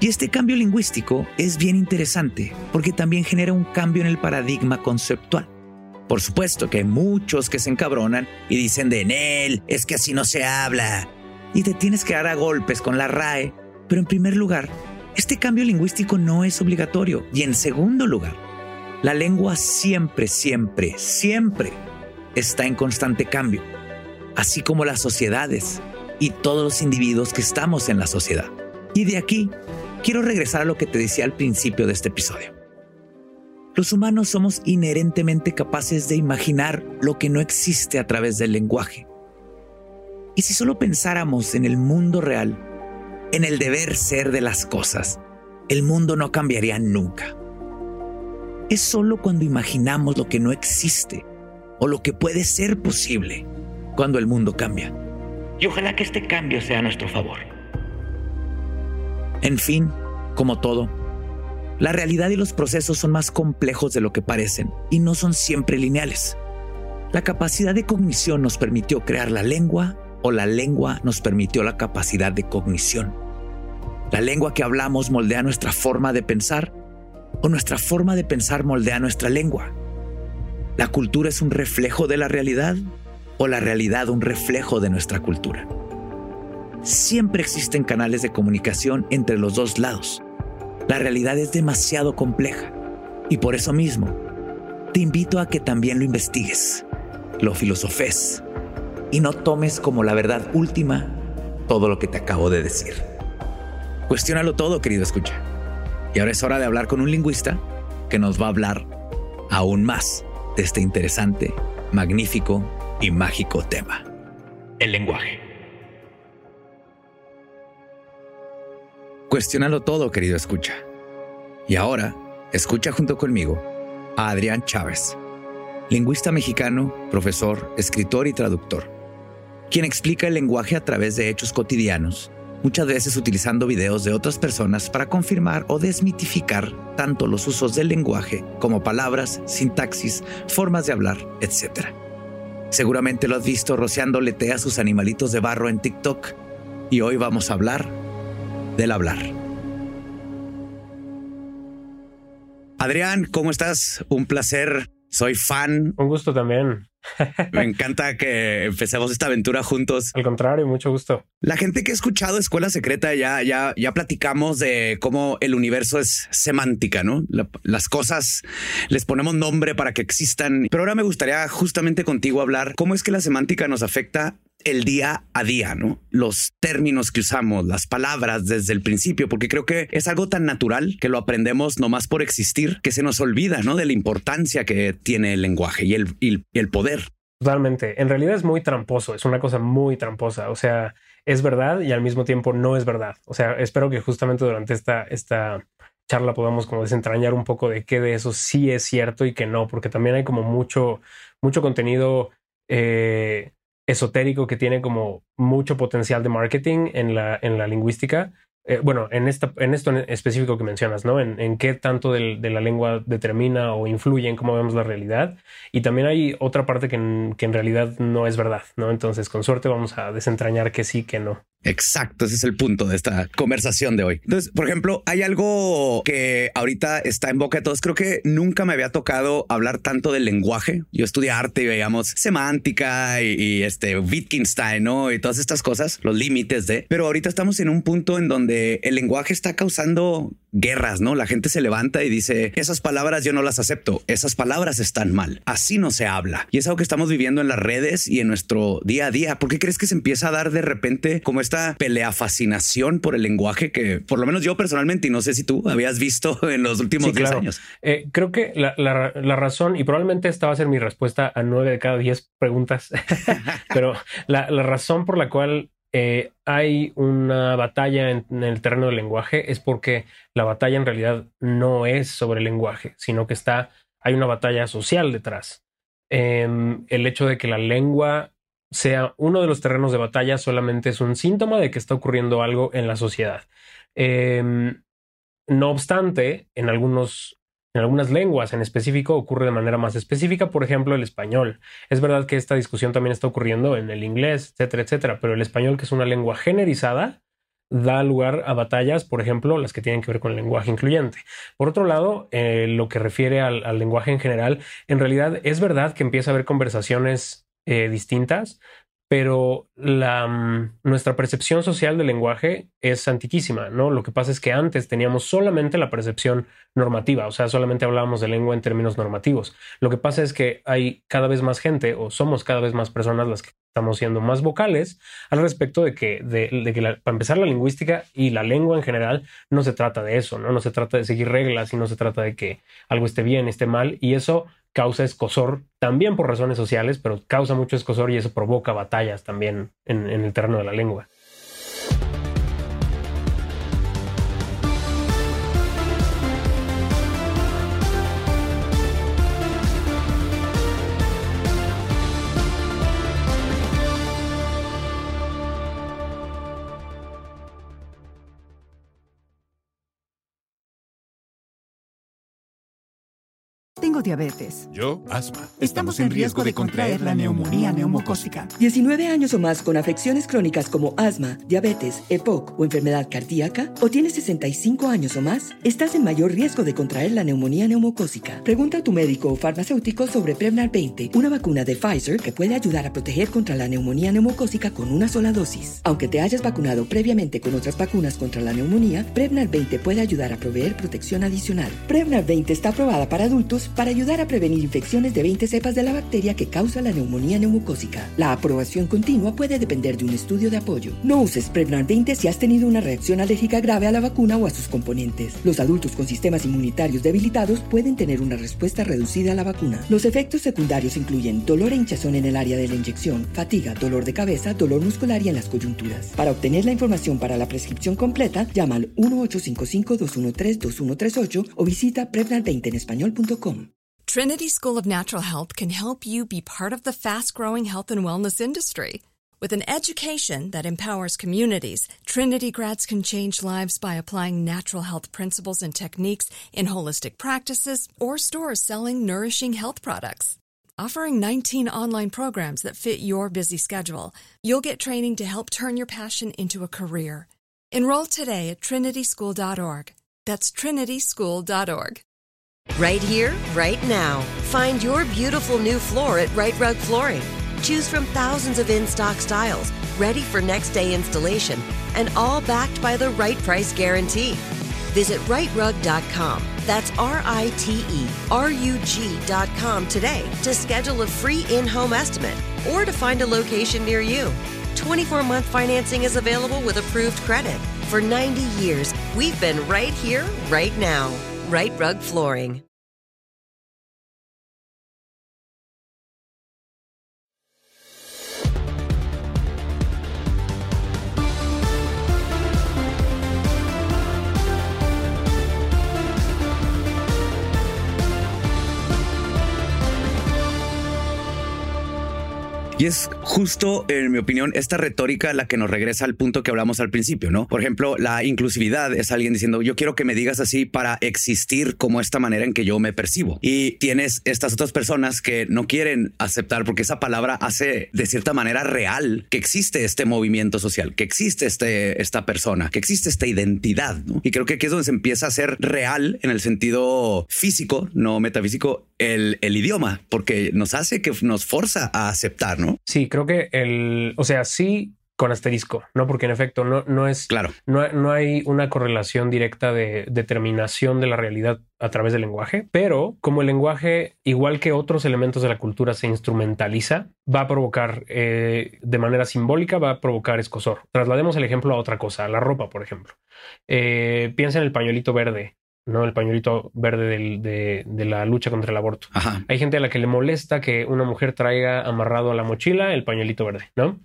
Y este cambio lingüístico es bien interesante porque también genera un cambio en el paradigma conceptual. Por supuesto que hay muchos que se encabronan y dicen de en él, es que así no se habla. Y te tienes que dar a golpes con la RAE. Pero en primer lugar, este cambio lingüístico no es obligatorio. Y en segundo lugar, la lengua siempre, siempre, siempre está en constante cambio. Así como las sociedades y todos los individuos que estamos en la sociedad. Y de aquí, quiero regresar a lo que te decía al principio de este episodio. Los humanos somos inherentemente capaces de imaginar lo que no existe a través del lenguaje. Y si solo pensáramos en el mundo real, en el deber ser de las cosas, el mundo no cambiaría nunca. Es solo cuando imaginamos lo que no existe o lo que puede ser posible cuando el mundo cambia. Y ojalá que este cambio sea a nuestro favor. En fin, como todo, la realidad y los procesos son más complejos de lo que parecen y no son siempre lineales. La capacidad de cognición nos permitió crear la lengua o la lengua nos permitió la capacidad de cognición. La lengua que hablamos moldea nuestra forma de pensar o nuestra forma de pensar moldea nuestra lengua. La cultura es un reflejo de la realidad o la realidad un reflejo de nuestra cultura. Siempre existen canales de comunicación entre los dos lados la realidad es demasiado compleja y por eso mismo te invito a que también lo investigues, lo filosofes y no tomes como la verdad última todo lo que te acabo de decir. Cuestiónalo todo, querido escucha. Y ahora es hora de hablar con un lingüista que nos va a hablar aún más de este interesante magnífico y mágico tema. El lenguaje. Cuestiónalo todo, querido escucha. Y ahora, escucha junto conmigo a Adrián Chávez, lingüista mexicano, profesor, escritor y traductor, quien explica el lenguaje a través de hechos cotidianos, muchas veces utilizando videos de otras personas para confirmar o desmitificar tanto los usos del lenguaje como palabras, sintaxis, formas de hablar, etc. Seguramente lo has visto rociándole té a sus animalitos de barro en TikTok y hoy vamos a hablar del hablar. Adrián, ¿cómo estás? Un placer. Soy fan. Un gusto también. Me encanta que empecemos esta aventura juntos. Al contrario, mucho gusto. La gente que ha escuchado Escuela Secreta ya, ya, ya platicamos de cómo el universo es semántica, ¿no? las cosas les ponemos nombre para que existan. Pero ahora me gustaría justamente contigo hablar cómo es que la semántica nos afecta el día a día, ¿no? Los términos que usamos, las palabras desde el principio, porque creo que es algo tan natural que lo aprendemos nomás por existir, que se nos olvida, ¿no? De la importancia que tiene el lenguaje y el, y el poder. Totalmente. En realidad es muy tramposo, es una cosa muy tramposa. O sea, es verdad y al mismo tiempo no es verdad. O sea, espero que justamente durante esta, esta charla podamos como desentrañar un poco de qué de eso sí es cierto y qué no, porque también hay como mucho, mucho contenido eh, esotérico que tiene como mucho potencial de marketing en la, en la lingüística. Eh, bueno, en, esta, en esto específico que mencionas, ¿no? En, qué tanto de, de, la lengua determina o influye en cómo vemos la realidad. Y también hay otra parte que en, que en realidad no es verdad, ¿no? Entonces, con suerte vamos a desentrañar que sí, que no. Exacto, ese es el punto de esta conversación de hoy. Entonces, por ejemplo, hay algo que ahorita está en boca de todos. Creo que nunca me había tocado hablar tanto del lenguaje. Yo estudié arte y veíamos semántica y, este Wittgenstein, ¿no? Y todas estas cosas, los límites de. Pero ahorita estamos en un punto en donde el lenguaje está causando guerras, ¿no? La gente se levanta y dice, esas palabras yo no las acepto, esas palabras están mal, así no se habla. Y es algo que estamos viviendo en las redes y en nuestro día a día. ¿Por qué crees que se empieza a dar de repente como esta pelea fascinación por el lenguaje que por lo menos yo personalmente, y no sé si tú habías visto en los últimos 10 años? Eh, creo que la, la, razón, y probablemente esta va a ser mi respuesta a nueve de cada diez preguntas, pero la, la razón por la cual eh, hay una batalla en, el terreno del lenguaje es porque la batalla en realidad no es sobre el lenguaje, sino que está, hay una batalla social detrás. Em, el hecho de que la lengua sea uno de los terrenos de batalla solamente es un síntoma de que está ocurriendo algo en la sociedad. Em, no obstante, en algunos en algunas lenguas en específico ocurre de manera más específica, por ejemplo, el español. Es verdad que esta discusión también está ocurriendo en el inglés, etcétera, etcétera, pero el español, que es una lengua generizada, da lugar a batallas, por ejemplo, las que tienen que ver con el lenguaje incluyente. Por otro lado, eh, lo que refiere al, lenguaje en general, en realidad es verdad que empieza a haber conversaciones eh, distintas, pero la, mm, nuestra percepción social del lenguaje es antiquísima, ¿no? Lo que pasa es que antes teníamos solamente la percepción normativa, o sea, solamente hablábamos de lengua en términos normativos. Lo que pasa es que hay cada vez más gente, o somos cada vez más personas las que estamos siendo más vocales al respecto de que, de, que para empezar, la lingüística y la lengua en general no se trata de eso, ¿no? No se trata de seguir reglas y no se trata de que algo esté bien, esté mal, y eso causa escosor también por razones sociales, pero causa mucho escosor y eso provoca batallas también en, en el terreno de la lengua. Diabetes. Yo, asma. Estamos en riesgo de contraer la neumonía neumocócica. 19 años o más con afecciones crónicas como asma, diabetes, EPOC o enfermedad cardíaca, o tienes 65 años o más, estás en mayor riesgo de contraer la neumonía neumocócica. Pregunta a tu médico o farmacéutico sobre Prevnar 20, una vacuna de Pfizer que puede ayudar a proteger contra la neumonía neumocócica con una sola dosis. Aunque te hayas vacunado previamente con otras vacunas contra la neumonía, Prevnar 20 puede ayudar a proveer protección adicional. Prevnar 20 está aprobada para adultos para ayudar a prevenir infecciones de 20 cepas de la bacteria que causa la neumonía neumocócica. La aprobación continua puede depender de un estudio de apoyo. No uses Prevnar 20 si has tenido una reacción alérgica grave a la vacuna o a sus componentes. Los adultos con sistemas inmunitarios debilitados pueden tener una respuesta reducida a la vacuna. Los efectos secundarios incluyen dolor e hinchazón en el área de la inyección, fatiga, dolor de cabeza, dolor muscular y en las coyunturas. Para obtener la información para la prescripción completa, llama al 1-855-213-2138 o visita Prevnar20 en español.com. Trinity School of Natural Health can help you be part of the fast growing health and wellness industry. With an education that empowers communities, Trinity grads can change lives by applying natural health principles and techniques in holistic practices or stores selling nourishing health products. Offering 19 online programs that fit your busy schedule, you'll get training to help turn your passion into a career. Enroll today at trinityschool.org. That's trinityschool.org. Right here, right now. Find your beautiful new floor at Right Rug Flooring. Choose from thousands of in stock styles, ready for next day installation, and all backed by the right price guarantee. Visit rightrug.com. That's R I T E R U G.com today to schedule a free in home estimate or to find a location near you. 24 month financing is available with approved credit. For 90 years, we've been right here, right now. Right Rug Flooring. Y es justo, en mi opinión, esta retórica la que nos regresa al punto que hablamos al principio, ¿no? Por ejemplo, la inclusividad es alguien diciendo, yo quiero que me digas así para existir como esta manera en que yo me percibo. Y tienes estas otras personas que no quieren aceptar porque esa palabra hace de cierta manera real que existe este movimiento social, que existe este, esta persona, que existe esta identidad, ¿no? Y creo que aquí es donde se empieza a ser real en el sentido físico, no metafísico, el, el idioma, porque nos hace que nos forza a aceptar, ¿no? Sí, que el, o sea, sí con asterisco, ¿no? Porque en efecto no, no es, claro, no, no hay una correlación directa de determinación de la realidad a través del lenguaje, pero como el lenguaje, igual que otros elementos de la cultura, se instrumentaliza, va a provocar eh, de manera simbólica, va a provocar escosor. Traslademos el ejemplo a otra cosa, a la ropa, por ejemplo. Eh, piensa en el pañuelito verde. ¿No? El pañuelito verde del, de, de, la lucha contra el aborto. Ajá. Hay gente a la que le molesta que una mujer traiga amarrado a la mochila el pañuelito verde, ¿no?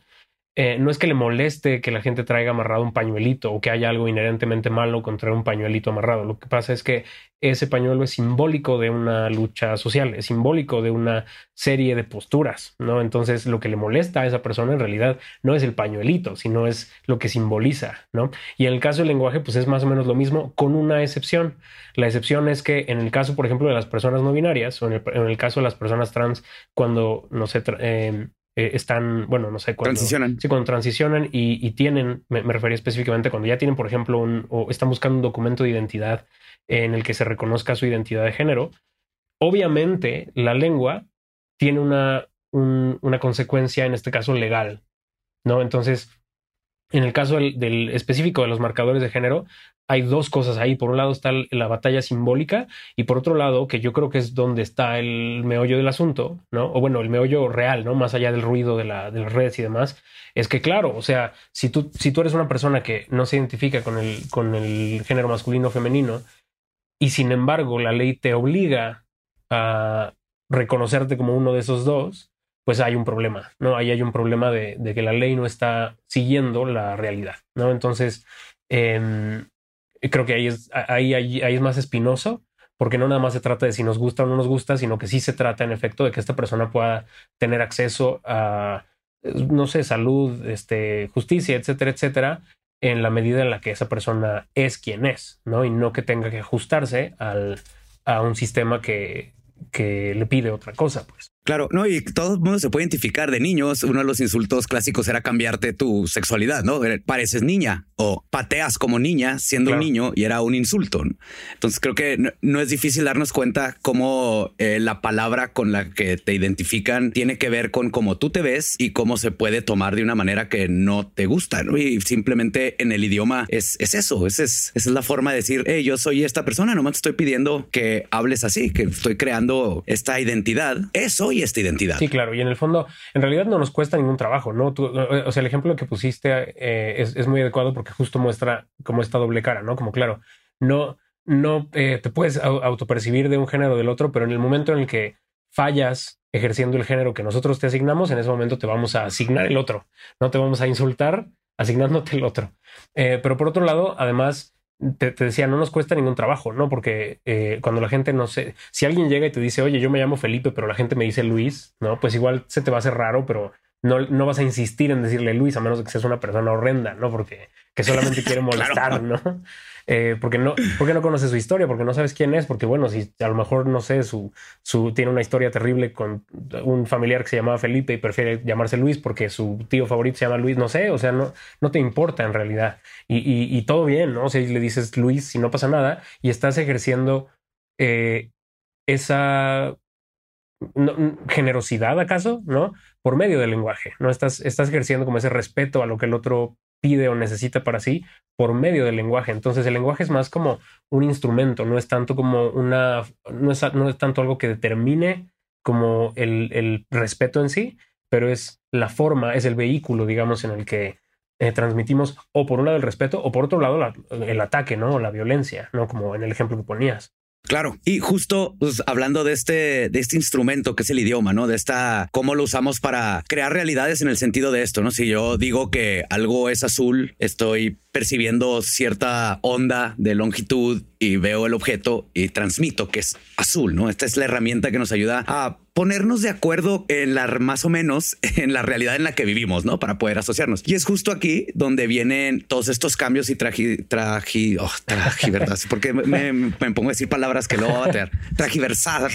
Eh, no es que le moleste que la gente traiga amarrado un pañuelito o que haya algo inherentemente malo con traer un pañuelito amarrado. Lo que pasa es que ese pañuelo es simbólico de una lucha social, es simbólico de una serie de posturas, ¿no? Entonces lo que le molesta a esa persona en realidad no es el pañuelito, sino es lo que simboliza, ¿no? Y en el caso del lenguaje, pues es más o menos lo mismo, con una excepción. La excepción es que en el caso, por ejemplo, de las personas no binarias o en el, en el caso de las personas trans, cuando no sé, eh, eh, están, bueno, no sé, cuando transicionan. Sí, cuando transicionan y, y tienen, me, me, refería específicamente cuando ya tienen, por ejemplo, un, o están buscando un documento de identidad en el que se reconozca su identidad de género. Obviamente, la lengua tiene una, un, una consecuencia, en este caso, legal, ¿no? Entonces, en el caso del, específico de los marcadores de género, hay dos cosas ahí. Por un lado está la batalla simbólica y por otro lado, que yo creo que es donde está el meollo del asunto, ¿no? O bueno, el meollo real, ¿no? Más allá del ruido de, la, de las redes y demás, es que claro, o sea, si tú, si tú eres una persona que no se identifica con el, con el género masculino o femenino y sin embargo la ley te obliga a reconocerte como uno de esos dos, pues hay un problema, ¿no? Ahí hay un problema de, de que la ley no está siguiendo la realidad, ¿no? Entonces, eh, creo que ahí es, ahí, ahí, ahí es más espinoso, porque no nada más se trata de si nos gusta o no nos gusta, sino que sí se trata en efecto de que esta persona pueda tener acceso a, no sé, salud, este, justicia, etcétera, etcétera, en la medida en la que esa persona es quien es, ¿no? Y no que tenga que ajustarse al, a un sistema que, que le pide otra cosa, pues. Claro, no, y todo el mundo se puede identificar de niños. Uno de los insultos clásicos era cambiarte tu sexualidad, ¿no? Pareces niña o pateas como niña siendo un niño y era un insulto. Entonces creo que no, es difícil darnos cuenta cómo eh, la palabra con la que te identifican tiene que ver con cómo tú te ves y cómo se puede tomar de una manera que no te gusta. ¿no? Y simplemente en el idioma es, es eso, es, es, esa es la forma de decir, hey, yo soy esta persona, nomás te estoy pidiendo que hables así, que estoy creando esta identidad. Eso esta identidad. Sí, claro. Y en el fondo, en realidad no nos cuesta ningún trabajo, ¿no? o sea, el ejemplo que pusiste eh, es, muy adecuado porque justo muestra como esta doble cara, ¿no? Como claro, no, no eh, te puedes autopercibir de un género o del otro, pero en el momento en el que fallas ejerciendo el género que nosotros te asignamos, en ese momento te vamos a asignar el otro, no te vamos a insultar asignándote el otro. Eh, pero por otro lado, además, te, decía, no nos cuesta ningún trabajo, ¿no? Porque eh, cuando la gente no sé, si alguien llega y te dice, oye, yo me llamo Felipe, pero la gente me dice Luis, ¿no? Pues igual se te va a hacer raro, pero no, no vas a insistir en decirle Luis, a menos de que seas una persona horrenda, ¿no? Porque que solamente quiere molestar, ¿no? Eh, porque no, porque no conoces su historia, porque no sabes quién es, porque bueno, si a lo mejor no sé, su, tiene una historia terrible con un familiar que se llamaba Felipe y prefiere llamarse Luis porque su tío favorito se llama Luis, no sé, o sea, no, no te importa en realidad. Y, y, todo bien, ¿no? O sea, le dices Luis si no pasa nada y estás ejerciendo eh, esa generosidad acaso, ¿no? Por medio del lenguaje, ¿no? Estás, estás ejerciendo como ese respeto a lo que el otro pide o necesita para sí por medio del lenguaje. Entonces el lenguaje es más como un instrumento, no es tanto como una, no es, no es tanto algo que determine como el, el, respeto en sí, pero es la forma, es el vehículo, digamos, en el que eh, transmitimos o por un lado el respeto o por otro lado el ataque, ¿no? La violencia, ¿no? Como en el ejemplo que ponías. Claro. Y justo pues, hablando de este, de este instrumento que es el idioma, ¿no? De esta, cómo lo usamos para crear realidades en el sentido de esto, ¿no? Si yo digo que algo es azul, estoy percibiendo cierta onda de longitud y veo el objeto y transmito que es azul, ¿no? Esta es la herramienta que nos ayuda a ponernos de acuerdo en la más o menos en la realidad en la que vivimos, ¿no? Para poder asociarnos. Y es justo aquí donde vienen todos estos cambios y traji, traji, oh, ¿verdad? Porque me, me, pongo a decir palabras que luego va a tener. Tragiversar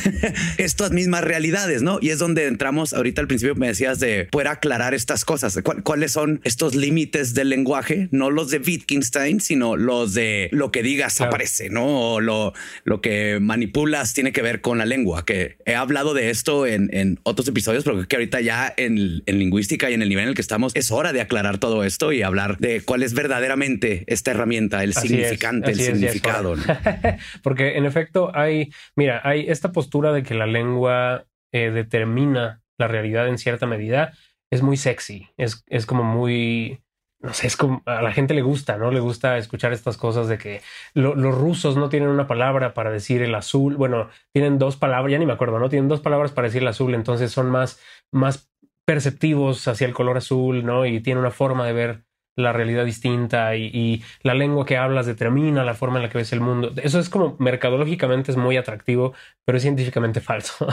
estas mismas realidades, ¿no? Y es donde entramos ahorita al principio me decías de poder aclarar estas cosas. ¿Cuáles son estos límites del lenguaje? No los de Wittgenstein, sino los de lo que digas aparece, ¿no? O lo, lo que manipulas tiene que ver con la lengua, que he hablado de esto en, otros episodios, pero que ahorita ya en, lingüística y en el nivel en el que estamos es hora de aclarar todo esto y hablar de cuál es verdaderamente esta herramienta, el significante, el significado. Porque en efecto hay, mira, hay esta postura de que la lengua eh, determina la realidad en cierta medida. Es muy sexy, es, es como muy no sé, es como a la gente le gusta, ¿no? Le gusta escuchar estas cosas de que los rusos no tienen una palabra para decir el azul. Bueno, tienen dos palabras, ya ni me acuerdo, ¿no? Tienen dos palabras para decir el azul, entonces son más, más perceptivos hacia el color azul, ¿no? Y tienen una forma de ver la realidad distinta y, la lengua que hablas determina la forma en la que ves el mundo. Eso es como mercadológicamente es muy atractivo, pero es científicamente falso.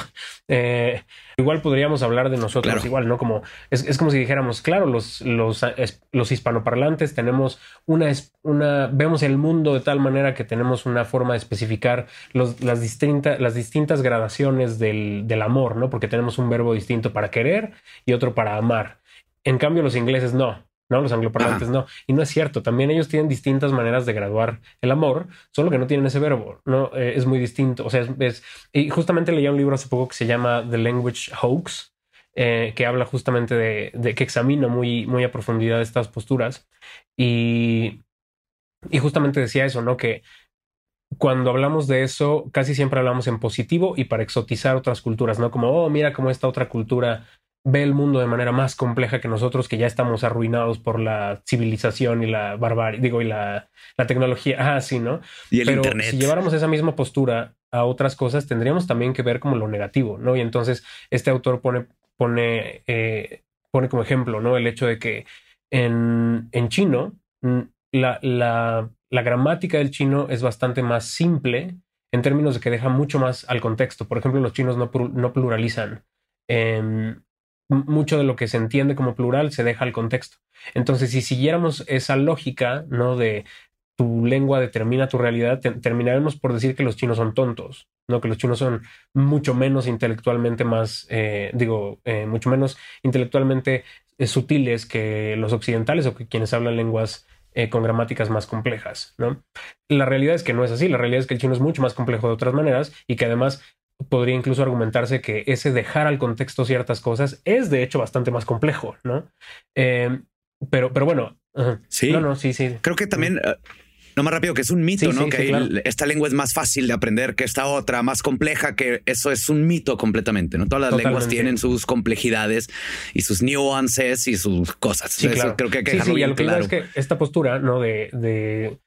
Eh, igual podríamos hablar de nosotros, igual, ¿no? Como es, como si dijéramos, claro, los, los, los hispanoparlantes tenemos una, una, vemos el mundo de tal manera que tenemos una forma de especificar los, las, distintas las distintas gradaciones del, del amor, ¿no? Porque tenemos un verbo distinto para querer y otro para amar. En cambio, los ingleses no. ¿No? Los angloparlantes no. Y no es cierto. También ellos tienen distintas maneras de graduar el amor, solo que no tienen ese verbo, ¿no? Eh, es muy distinto. O sea, es, Y justamente leí un libro hace poco que se llama The Language Hoax, eh, que habla justamente de, que examina muy, muy a profundidad estas posturas. Y, y justamente decía eso, ¿no? Que cuando hablamos de eso, casi siempre hablamos en positivo y para exotizar otras culturas, ¿no? Como, oh, mira cómo esta otra cultura ve el mundo de manera más compleja que nosotros, que ya estamos arruinados por la civilización y la barbarie, digo, y la, tecnología. Ah, sí, ¿no? Y el Internet. Si lleváramos esa misma postura a otras cosas, tendríamos también que ver como lo negativo, ¿no? Y entonces este autor pone, pone, eh, pone como ejemplo, ¿no? El hecho de que en, en chino, mm, la, la, la gramática del chino es bastante más simple en términos de que deja mucho más al contexto. Por ejemplo, los chinos no, no pluralizan. en mucho de lo que se entiende como plural se deja al contexto. Entonces, si siguiéramos esa lógica, ¿no? De tu lengua determina tu realidad, terminaremos por decir que los chinos son tontos, no que los chinos son mucho menos intelectualmente más, eh, digo, eh, mucho menos intelectualmente eh, sutiles que los occidentales o que quienes hablan lenguas con gramáticas más complejas, ¿no? La realidad es que no es así, la realidad es que el chino es mucho más complejo de otras maneras y que además podría incluso argumentarse que ese dejar al contexto ciertas cosas es de hecho bastante más complejo, ¿no? pero, pero bueno. Sí. No, no, sí, sí. Creo que también no más rápido que es un mito, ¿no? que esta lengua es más fácil de aprender que esta otra, más compleja, que eso es un mito completamente, ¿no? Todas las lenguas tienen sus complejidades y sus nuances y sus cosas. Sí, claro. creo que hay que dejarlo bien lo que es que esta postura, ¿no? De, de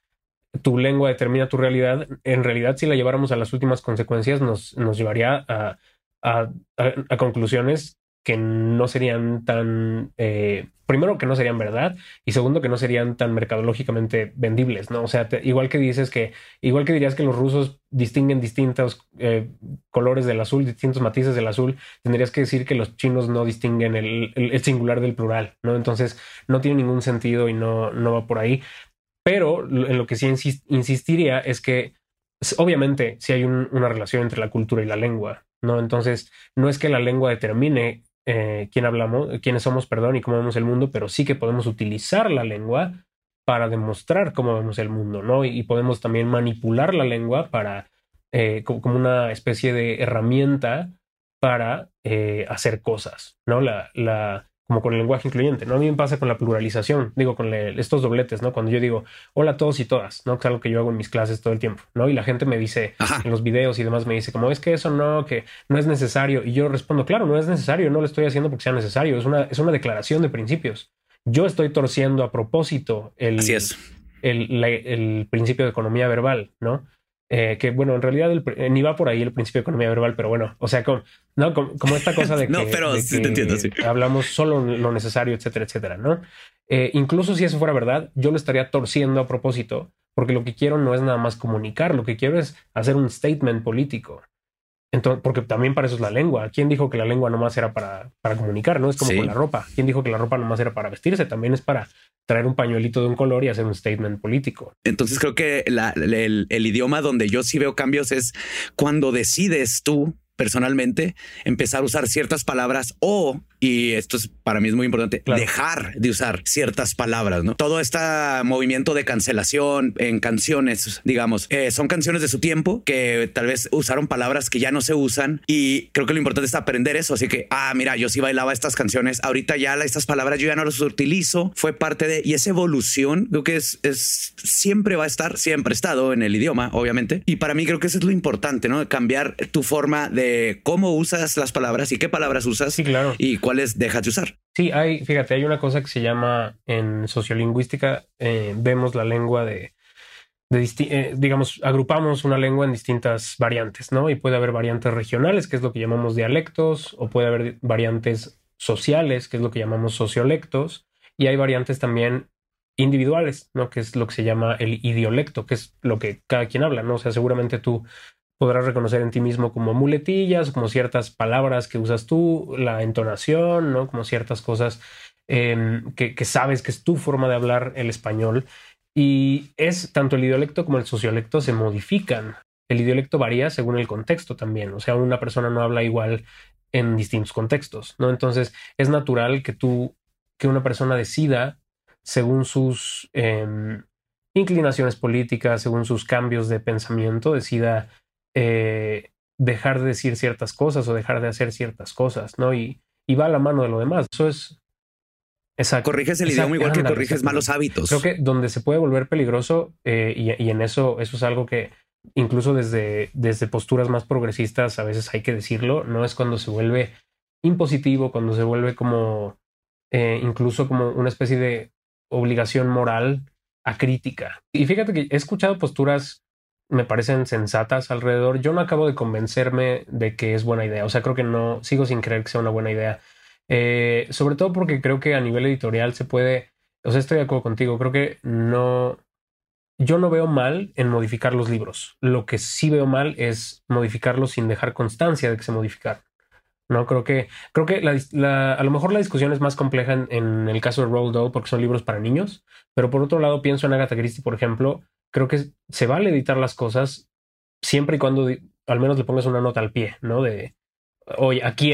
tu lengua determina tu realidad, en realidad si la lleváramos a las últimas consecuencias nos, nos llevaría a, a, conclusiones que no serían tan, eh, primero que no serían verdad y segundo que no serían tan mercadológicamente vendibles, ¿no? O sea, igual que dices que, igual que dirías que los rusos distinguen distintos eh, colores del azul, distintos matices del azul, tendrías que decir que los chinos no distinguen el, el, singular del plural, ¿no? Entonces no tiene ningún sentido y no, no va por ahí. Pero en lo que sí insistiría es que obviamente si hay una relación entre la cultura y la lengua, ¿no? Entonces, no es que la lengua determine eh, quién hablamos, quiénes somos, perdón, y cómo vemos el mundo, pero sí que podemos utilizar la lengua para demostrar cómo vemos el mundo, ¿no? Y, podemos también manipular la lengua para, eh, como, una especie de herramienta para eh, hacer cosas, ¿no? La, como con el lenguaje incluyente, ¿no? A mí me pasa con la pluralización, digo, con estos dobletes, ¿no? Cuando yo digo, hola a todos y todas, ¿no? Que es algo que yo hago en mis clases todo el tiempo, ¿no? Y la gente me dice, en los videos y demás, me dice, como es que eso no, que no es necesario. Y yo respondo, claro, no es necesario, no lo estoy haciendo porque sea necesario, es una, es una declaración de principios. Yo estoy torciendo a propósito el, el, el principio de economía verbal, ¿no? Eh, que bueno, en realidad eh, ni va por ahí el principio de economía verbal, pero bueno, o sea, como, ¿no? como, esta cosa de que, no, pero sí te entiendo, sí. hablamos solo lo necesario, etcétera, etcétera, ¿no? Eh, incluso si eso fuera verdad, yo lo estaría torciendo a propósito, porque lo que quiero no es nada más comunicar, lo que quiero es hacer un statement político. Entonces, porque también para eso es la lengua. ¿Quién dijo que la lengua nomás era para, para comunicar? No es como con la ropa. ¿Quién dijo que la ropa nomás era para vestirse? También es para traer un pañuelito de un color y hacer un statement político. Entonces creo que el, el idioma donde yo sí veo cambios es cuando decides tú personalmente empezar a usar ciertas palabras o y esto es para mí es muy importante, dejar de usar ciertas palabras, ¿no? Todo este movimiento de cancelación en canciones, digamos, eh, son canciones de su tiempo que tal vez usaron palabras que ya no se usan y creo que lo importante es aprender eso, así que, ah, mira, yo sí bailaba estas canciones, ahorita ya estas palabras yo ya no las utilizo, fue parte de, y esa evolución creo que es, es siempre va a estar, siempre ha estado en el idioma, obviamente, y para mí creo que eso es lo importante, ¿no? Cambiar tu forma de cómo usas las palabras y qué palabras usas. Sí, claro. Y cuáles dejas de usar. Sí, hay, fíjate, hay una cosa que se llama en sociolingüística, eh, vemos la lengua de, eh, digamos, agrupamos una lengua en distintas variantes, ¿no? Y puede haber variantes regionales, que es lo que llamamos dialectos, o puede haber variantes sociales, que es lo que llamamos sociolectos, y hay variantes también individuales, ¿no? Que es lo que se llama el idiolecto, que es lo que cada quien habla, ¿no? O sea, seguramente tú podrás reconocer en ti mismo como muletillas, como ciertas palabras que usas tú, la entonación, ¿no? Como ciertas cosas em, que, sabes que es tu forma de hablar el español. Y es tanto el idiolecto como el sociolecto se modifican. El idiolecto varía según el contexto también. O sea, una persona no habla igual en distintos contextos, ¿no? Entonces es natural que tú, que una persona decida según sus em, inclinaciones políticas, según sus cambios de pensamiento, decida eh, dejar de decir ciertas cosas o dejar de hacer ciertas cosas, ¿no? Y, y va a la mano de lo demás. Eso es... Exacto. Corriges el idioma igual que corriges malos hábitos. Creo que donde se puede volver peligroso, eh, y, en eso, eso es algo que incluso desde, desde posturas más progresistas, a veces hay que decirlo, no es cuando se vuelve impositivo, cuando se vuelve como eh, incluso como una especie de obligación moral a crítica. Y fíjate que he escuchado posturas me parecen sensatas alrededor. Yo no acabo de convencerme de que es buena idea. O sea, creo que no, sigo sin creer que sea una buena idea. Eh, sobre todo porque creo que a nivel editorial se puede, o sea, estoy de acuerdo contigo, creo que no, yo no veo mal en modificar los libros. Lo que sí veo mal es modificarlos sin dejar constancia de que se modificaron. No creo que, creo que la, a lo mejor la discusión es más compleja en, en el caso de Roald Dahl porque son libros para niños, pero por otro lado pienso en Agatha Christie, por ejemplo, creo que se vale editar las cosas siempre y cuando al menos le pongas una nota al pie, ¿no? De, oye, aquí,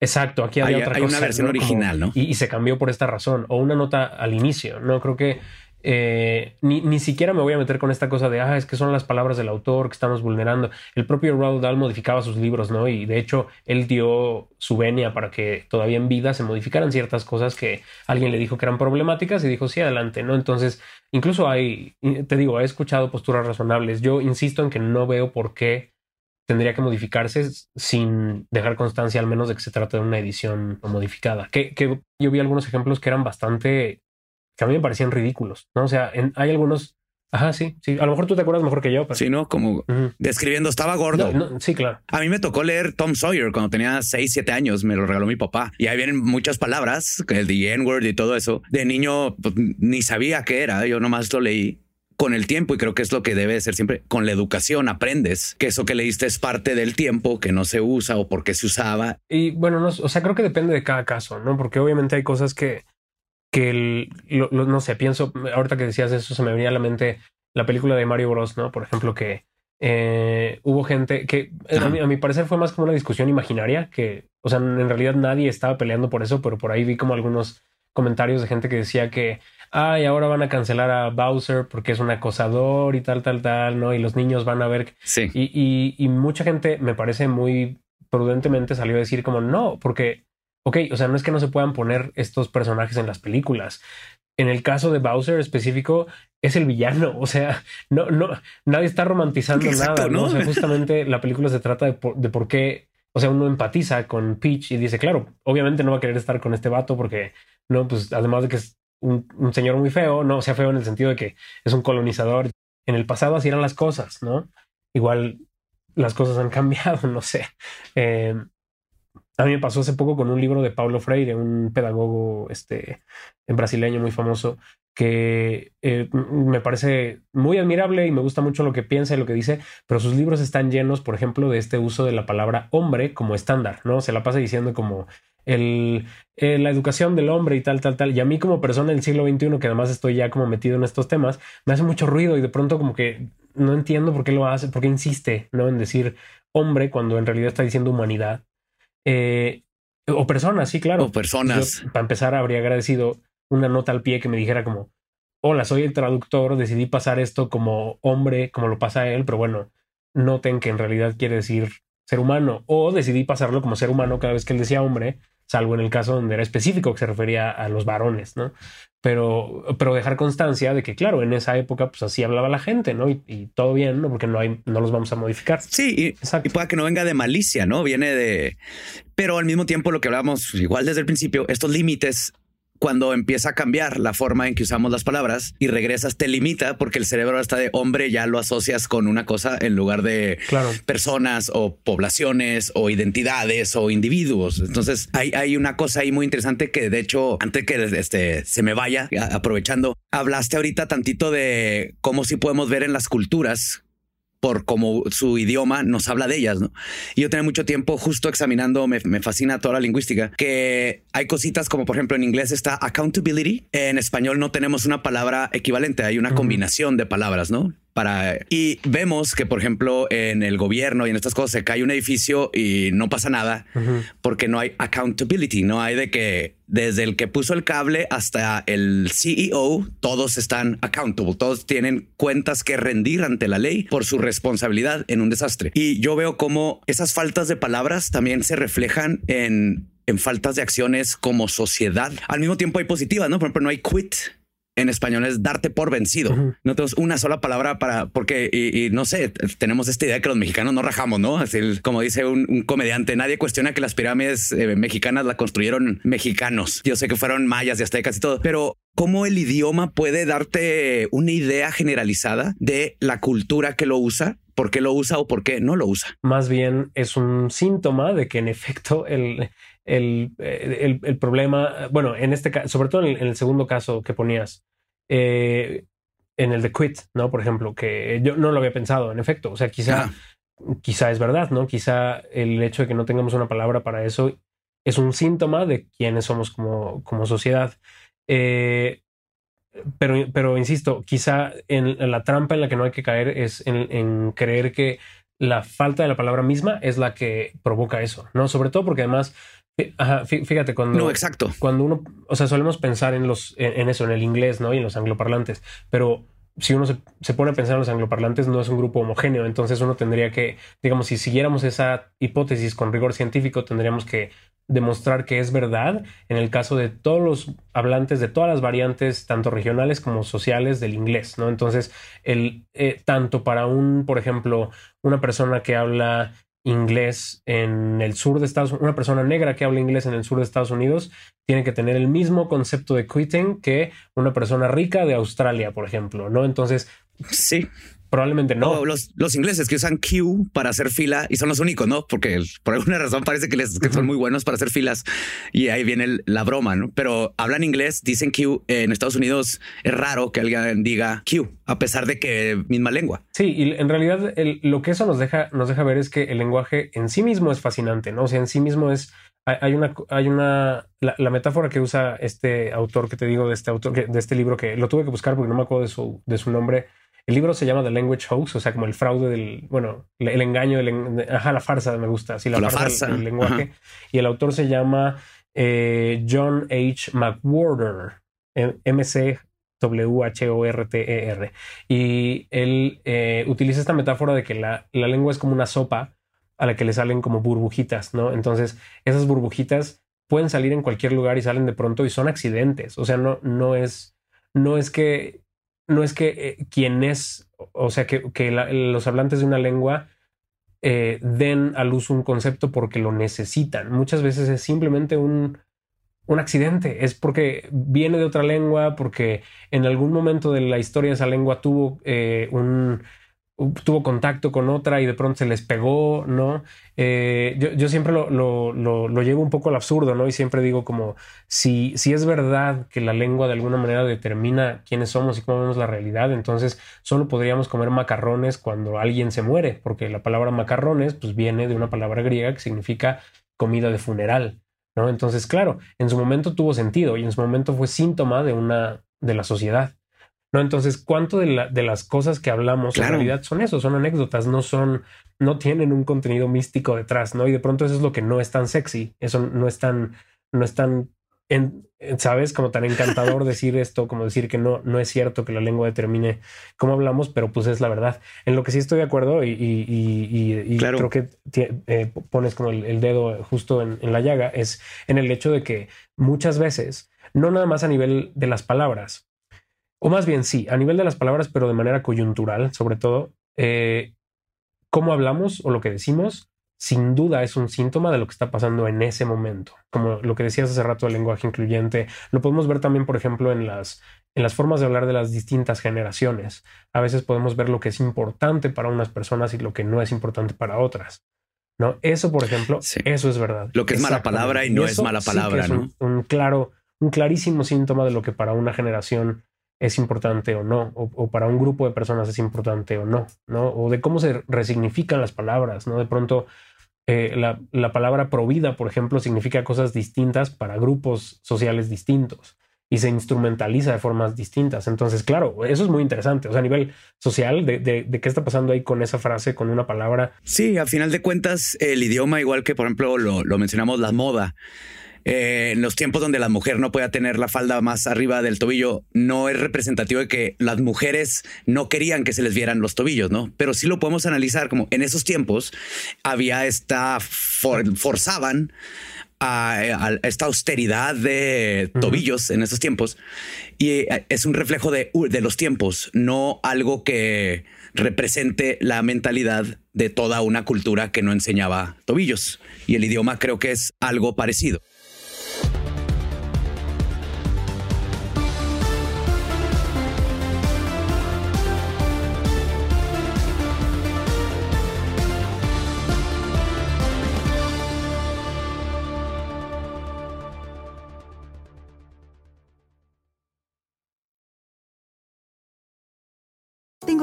exacto, aquí había otra cosa. Hay una versión original, ¿no? Y, y, se cambió por esta razón, o una nota al inicio, ¿no? Creo que eh, ni, ni, siquiera me voy a meter con esta cosa de, ah, es que son las palabras del autor que estamos vulnerando. El propio Roald Dahl modificaba sus libros, ¿no? Y de hecho, él dio su venia para que todavía en vida se modificaran ciertas cosas que alguien le dijo que eran problemáticas y dijo, sí, adelante, ¿no? Entonces, incluso hay, te digo, he escuchado posturas razonables. Yo insisto en que no veo por qué tendría que modificarse sin dejar constancia al menos de que se trata de una edición modificada. Que, que yo vi algunos ejemplos que eran bastante que a mí me parecían ridículos, ¿no? O sea, hay algunos... Ajá, sí, sí. A lo mejor tú te acuerdas mejor que yo. Pero... Sí, ¿no? Como describiendo, estaba gordo. sí, claro. A mí me tocó leer Tom Sawyer cuando tenía 6, 7 años. Me lo regaló mi papá. Y ahí vienen muchas palabras, el the N-word y todo eso. De niño pues, ni sabía qué era. Yo nomás lo leí con el tiempo y creo que es lo que debe ser siempre con la educación aprendes que eso que leíste es parte del tiempo que no se usa o por qué se usaba y bueno no, o sea creo que depende de cada caso no porque obviamente hay cosas que que el, no sé, pienso, ahorita que decías eso, se me venía a la mente la película de Mario Bros, ¿no? Por ejemplo, que eh, hubo gente que a mi, a mi, parecer fue más como una discusión imaginaria, que, o sea, en realidad nadie estaba peleando por eso, pero por ahí vi como algunos comentarios de gente que decía que, ay, ahora van a cancelar a Bowser porque es un acosador y tal, tal, tal, ¿no? Y los niños van a ver. Sí. Y, y, y mucha gente, me parece muy prudentemente, salió a decir como, no, porque ok, o sea, no es que no se puedan poner estos personajes en las películas. En el caso de Bowser específico, es el villano. O sea, no, no, nadie está romantizando nada. ¿no? O sea, justamente la película se trata de por, qué, o sea, uno empatiza con Peach y dice, claro, obviamente no va a querer estar con este vato porque, no, pues además de que es un, señor muy feo, no, o sea, feo en el sentido de que es un colonizador. En el pasado así eran las cosas, ¿no? Igual las cosas han cambiado, no sé. Eh, a mí me pasó hace poco con un libro de Paulo Freire, un pedagogo este, brasileño muy famoso, que eh, me parece muy admirable y me gusta mucho lo que piensa y lo que dice, pero sus libros están llenos, por ejemplo, de este uso de la palabra hombre como estándar, ¿no? Se la pasa diciendo como el, eh, la educación del hombre y tal, tal, tal. Y a mí como persona del siglo XXI, que además estoy ya como metido en estos temas, me hace mucho ruido y de pronto como que no entiendo por qué lo hace, por qué insiste, ¿no? En decir hombre cuando en realidad está diciendo humanidad eh, o personas, sí, claro. O personas. para empezar, habría agradecido una nota al pie que me dijera como, hola, soy el traductor, decidí pasar esto como hombre, como lo pasa él, pero bueno, noten que en realidad quiere decir ser humano, o decidí pasarlo como ser humano cada vez que él decía hombre, salvo en el caso donde era específico que se refería a los varones, ¿no? Pero, pero dejar constancia de que, claro, en esa época, pues así hablaba la gente, ¿no? Y, todo bien, ¿no? Porque no hay, no los vamos a modificar. Sí, y, y pueda que no venga de malicia, ¿no? Viene de. Pero al mismo tiempo, lo que hablábamos igual desde el principio, estos límites cuando empieza a cambiar la forma en que usamos las palabras y regresas, te limita porque el cerebro está de hombre, ya lo asocias con una cosa en lugar de personas o poblaciones o identidades o individuos. Entonces hay, hay una cosa ahí muy interesante que de hecho, antes que este, se me vaya, aprovechando, hablaste ahorita tantito de cómo si podemos ver en las culturas por cómo su idioma nos habla de ellas, ¿no? Y yo tenía mucho tiempo justo examinando, me, me, fascina toda la lingüística, que hay cositas como por ejemplo en inglés está accountability, en español no tenemos una palabra equivalente, hay una combinación de palabras, ¿no? Para y vemos que por ejemplo en el gobierno y en estas cosas se cae un edificio y no pasa nada porque no hay accountability, no hay de que desde el que puso el cable hasta el CEO todos están accountable, todos tienen cuentas que rendir ante la ley por su responsabilidad en un desastre. Y yo veo como esas faltas de palabras también se reflejan en en faltas de acciones como sociedad. Al mismo tiempo hay positivas, ¿no? Por ejemplo, no hay quit en español es darte por vencido. No tenemos una sola palabra para, porque, y, no sé, tenemos esta idea que los mexicanos no rajamos, ¿no? Así, como dice un, comediante, nadie cuestiona que las pirámides eh, mexicanas la construyeron mexicanos. Yo sé que fueron mayas y aztecas y todo, pero cómo el idioma puede darte una idea generalizada de la cultura que lo usa por qué lo usa o por qué no lo usa. Más bien es un síntoma de que en efecto el, el, el, el problema, bueno, en este caso, sobre todo en el, segundo caso que ponías, eh, en el de quit, ¿no? Por ejemplo, que yo no lo había pensado, en efecto, o sea, quizá, quizá es verdad, ¿no? Quizá el hecho de que no tengamos una palabra para eso es un síntoma de quiénes somos como, como sociedad. Eh, pero, pero insisto, quizá en, la trampa en la que no hay que caer es en, creer que la falta de la palabra misma es la que provoca eso, ¿no? Sobre todo porque además, fíjate, cuando... No, exacto. Cuando uno, o sea, solemos pensar en, los, en, eso, en el inglés, ¿no? Y en los angloparlantes, pero si uno se, se, pone a pensar en los angloparlantes, no es un grupo homogéneo. Entonces uno tendría que, digamos, si siguiéramos esa hipótesis con rigor científico, tendríamos que demostrar que es verdad en el caso de todos los hablantes de todas las variantes, tanto regionales como sociales del inglés, ¿no? Entonces, el, eh, tanto para un, por ejemplo, una persona que habla inglés en el sur de Estados Unidos, una persona negra que habla inglés en el sur de Estados Unidos, tiene que tener el mismo concepto de quitting que una persona rica de Australia, por ejemplo, ¿no? Entonces, sí. Probablemente no. los, los, ingleses que usan Q para hacer fila y son los únicos, ¿no? Porque por alguna razón parece que, les, son muy buenos para hacer filas y ahí viene la broma, ¿no? Pero hablan inglés, dicen Q. En Estados Unidos es raro que alguien diga Q, a pesar de que misma lengua. Sí, y en realidad lo que eso nos deja, nos deja ver es que el lenguaje en sí mismo es fascinante, ¿no? O sea, en sí mismo es hay una, hay una, la, metáfora que usa este autor que te digo de este autor, de este libro que lo tuve que buscar porque no me acuerdo de su, de su nombre, el libro se llama The Language Hoax, o sea, como el fraude del, bueno, el engaño, el, ajá, la farsa, me gusta, sí, la, farsa, del lenguaje. Y el autor se llama eh, John H. McWhorter, M-C-W-H-O-R-T-E-R. Y él eh, utiliza esta metáfora de que la, la lengua es como una sopa a la que le salen como burbujitas, ¿no? Entonces, esas burbujitas pueden salir en cualquier lugar y salen de pronto y son accidentes. O sea, no, no es, no es que no es que eh, quien es, o sea, que, los hablantes de una lengua eh, den a luz un concepto porque lo necesitan. Muchas veces es simplemente un, un accidente, es porque viene de otra lengua, porque en algún momento de la historia esa lengua tuvo eh, un tuvo contacto con otra y de pronto se les pegó, ¿no? Eh, yo, siempre lo, lo, llevo un poco al absurdo, ¿no? Y siempre digo como, si, si es verdad que la lengua de alguna manera determina quiénes somos y cómo vemos la realidad, entonces solo podríamos comer macarrones cuando alguien se muere, porque la palabra macarrones pues viene de una palabra griega que significa comida de funeral, ¿no? Entonces, claro, en su momento tuvo sentido y en su momento fue síntoma de una, de la sociedad. ¿No? Entonces, ¿cuánto de, de las cosas que hablamos en realidad son eso? Son anécdotas, no son, no tienen un contenido místico detrás, ¿no? Y de pronto eso es lo que no es tan sexy, eso no es tan, no es tan, en, sabes, como tan encantador decir esto, como decir que no, no es cierto que la lengua determine cómo hablamos, pero pues es la verdad. En lo que sí estoy de acuerdo y, y, creo que eh, pones como el, dedo justo en, en la llaga es en el hecho de que muchas veces, no nada más a nivel de las palabras, o más bien sí, a nivel de las palabras, pero de manera coyuntural, sobre todo, eh, cómo hablamos o lo que decimos, sin duda es un síntoma de lo que está pasando en ese momento. Como lo que decías hace rato del lenguaje incluyente, lo podemos ver también, por ejemplo, en las, en las formas de hablar de las distintas generaciones. A veces podemos ver lo que es importante para unas personas y lo que no es importante para otras. ¿no? Eso, por ejemplo, eso es verdad. Lo que es mala palabra y no es mala palabra. es un, claro, un clarísimo síntoma de lo que para una generación es importante o no, o, para un grupo de personas es importante o no, ¿no? O de cómo se resignifican las palabras, ¿no? De pronto, eh, la, la, palabra provida, por ejemplo, significa cosas distintas para grupos sociales distintos y se instrumentaliza de formas distintas. Entonces, claro, eso es muy interesante. O sea, a nivel social, de, de, de, qué está pasando ahí con esa frase, con una palabra. Sí, a final de cuentas, el idioma, igual que, por ejemplo, lo, lo mencionamos, la moda eh, en los tiempos donde la mujer no pueda tener la falda más arriba del tobillo, no es representativo de que las mujeres no querían que se les vieran los tobillos, ¿no? Pero sí lo podemos analizar como en esos tiempos había esta, forzaban a, esta austeridad de tobillos en esos tiempos y eh, es un reflejo de, de los tiempos, no algo que represente la mentalidad de toda una cultura que no enseñaba tobillos. Y el idioma creo que es algo parecido.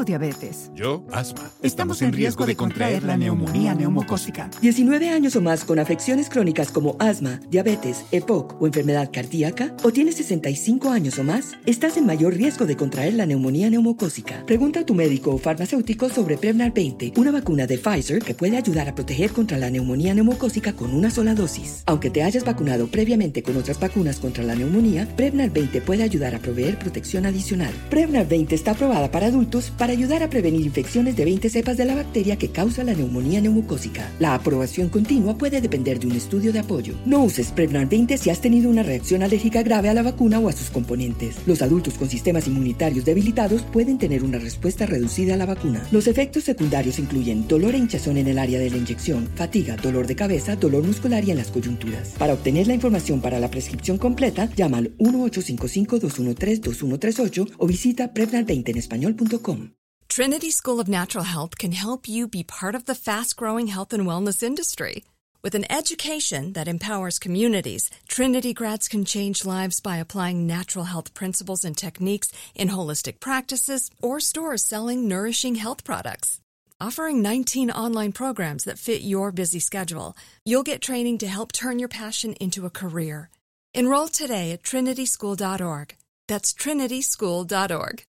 Diabetes. Yo, asma. Estamos en riesgo de contraer la neumonía neumocócica. 19 años o más con afecciones crónicas como asma, diabetes, EPOC o enfermedad cardíaca, o tienes 65 años o más, estás en mayor riesgo de contraer la neumonía neumocócica. Pregunta a tu médico o farmacéutico sobre Prevnar 20, una vacuna de Pfizer que puede ayudar a proteger contra la neumonía neumocócica con una sola dosis. Aunque te hayas vacunado previamente con otras vacunas contra la neumonía, Prevnar 20 puede ayudar a proveer protección adicional. Prevnar 20 está aprobada para adultos para ayudar a prevenir infecciones de 20 cepas de la bacteria que causa la neumonía neumocócica. La aprobación continua puede depender de un estudio de apoyo. No uses Prevnar 20 si has tenido una reacción alérgica grave a la vacuna o a sus componentes. Los adultos con sistemas inmunitarios debilitados pueden tener una respuesta reducida a la vacuna. Los efectos secundarios incluyen dolor e hinchazón en el área de la inyección, fatiga, dolor de cabeza, dolor muscular y en las coyunturas. Para obtener la información para la prescripción completa, llama al 1-855-213-2138 o visita Prevnar20 en español.com. Trinity School of Natural Health can help you be part of the fast growing health and wellness industry. With an education that empowers communities, Trinity grads can change lives by applying natural health principles and techniques in holistic practices or stores selling nourishing health products. Offering 19 online programs that fit your busy schedule, you'll get training to help turn your passion into a career. Enroll today at trinityschool.org. That's trinityschool.org.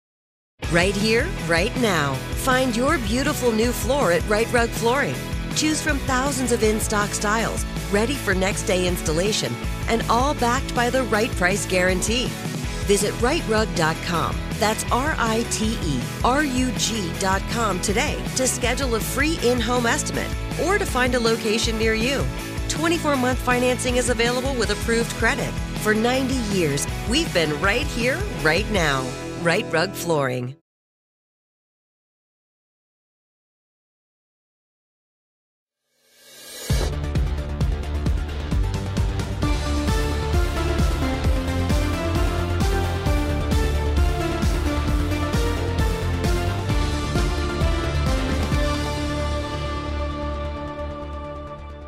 Right here, right now. Find your beautiful new floor at Right Rug Flooring. Choose from thousands of in stock styles, ready for next day installation, and all backed by the right price guarantee. Visit rightrug.com. That's R I T E R U G.com today to schedule a free in home estimate or to find a location near you. 24 month financing is available with approved credit. For 90 years, we've been right here, right now. Right Rug Flooring.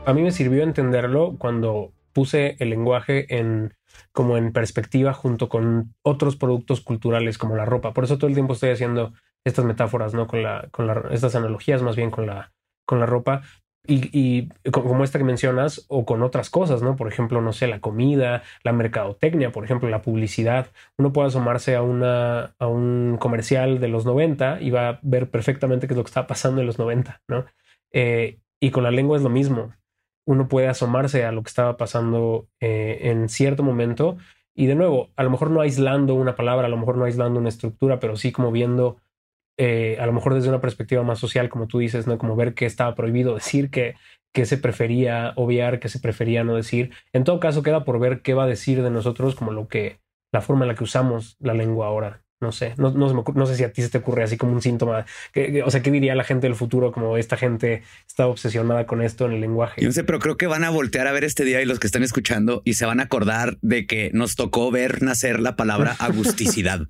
A mí me sirvió entenderlo cuando puse el lenguaje en como en perspectiva junto con otros productos culturales como la ropa. Por eso todo el tiempo estoy haciendo estas metáforas, ¿no? Con la, con la, estas analogías más bien con la, con la ropa. Y, y, como esta que mencionas, o con otras cosas, ¿no? Por ejemplo, no sé, la comida, la mercadotecnia, por ejemplo, la publicidad. Uno puede asomarse a, una, a un comercial de los 90 y va a ver perfectamente qué es lo que está pasando en los 90, ¿no? Eh, y con la lengua es lo mismo uno puede asomarse a lo que estaba pasando eh, en cierto momento. Y de nuevo, a lo mejor no aislando una palabra, a lo mejor no aislando una estructura, pero sí como viendo, eh, a lo mejor desde una perspectiva más social, como tú dices, ¿no? Como ver qué estaba prohibido decir, qué, qué se prefería obviar, qué se prefería no decir. En todo caso, queda por ver qué va a decir de nosotros como lo que, la forma en la que usamos la lengua ahora. No sé, no, no, sé si a ti se te ocurre así como un síntoma. o sea, ¿qué diría la gente del futuro como esta gente está obsesionada con esto en el lenguaje? Yo no sé, pero creo que van a voltear a ver este día y los que están escuchando y se van a acordar de que nos tocó ver nacer la palabra agusticidad.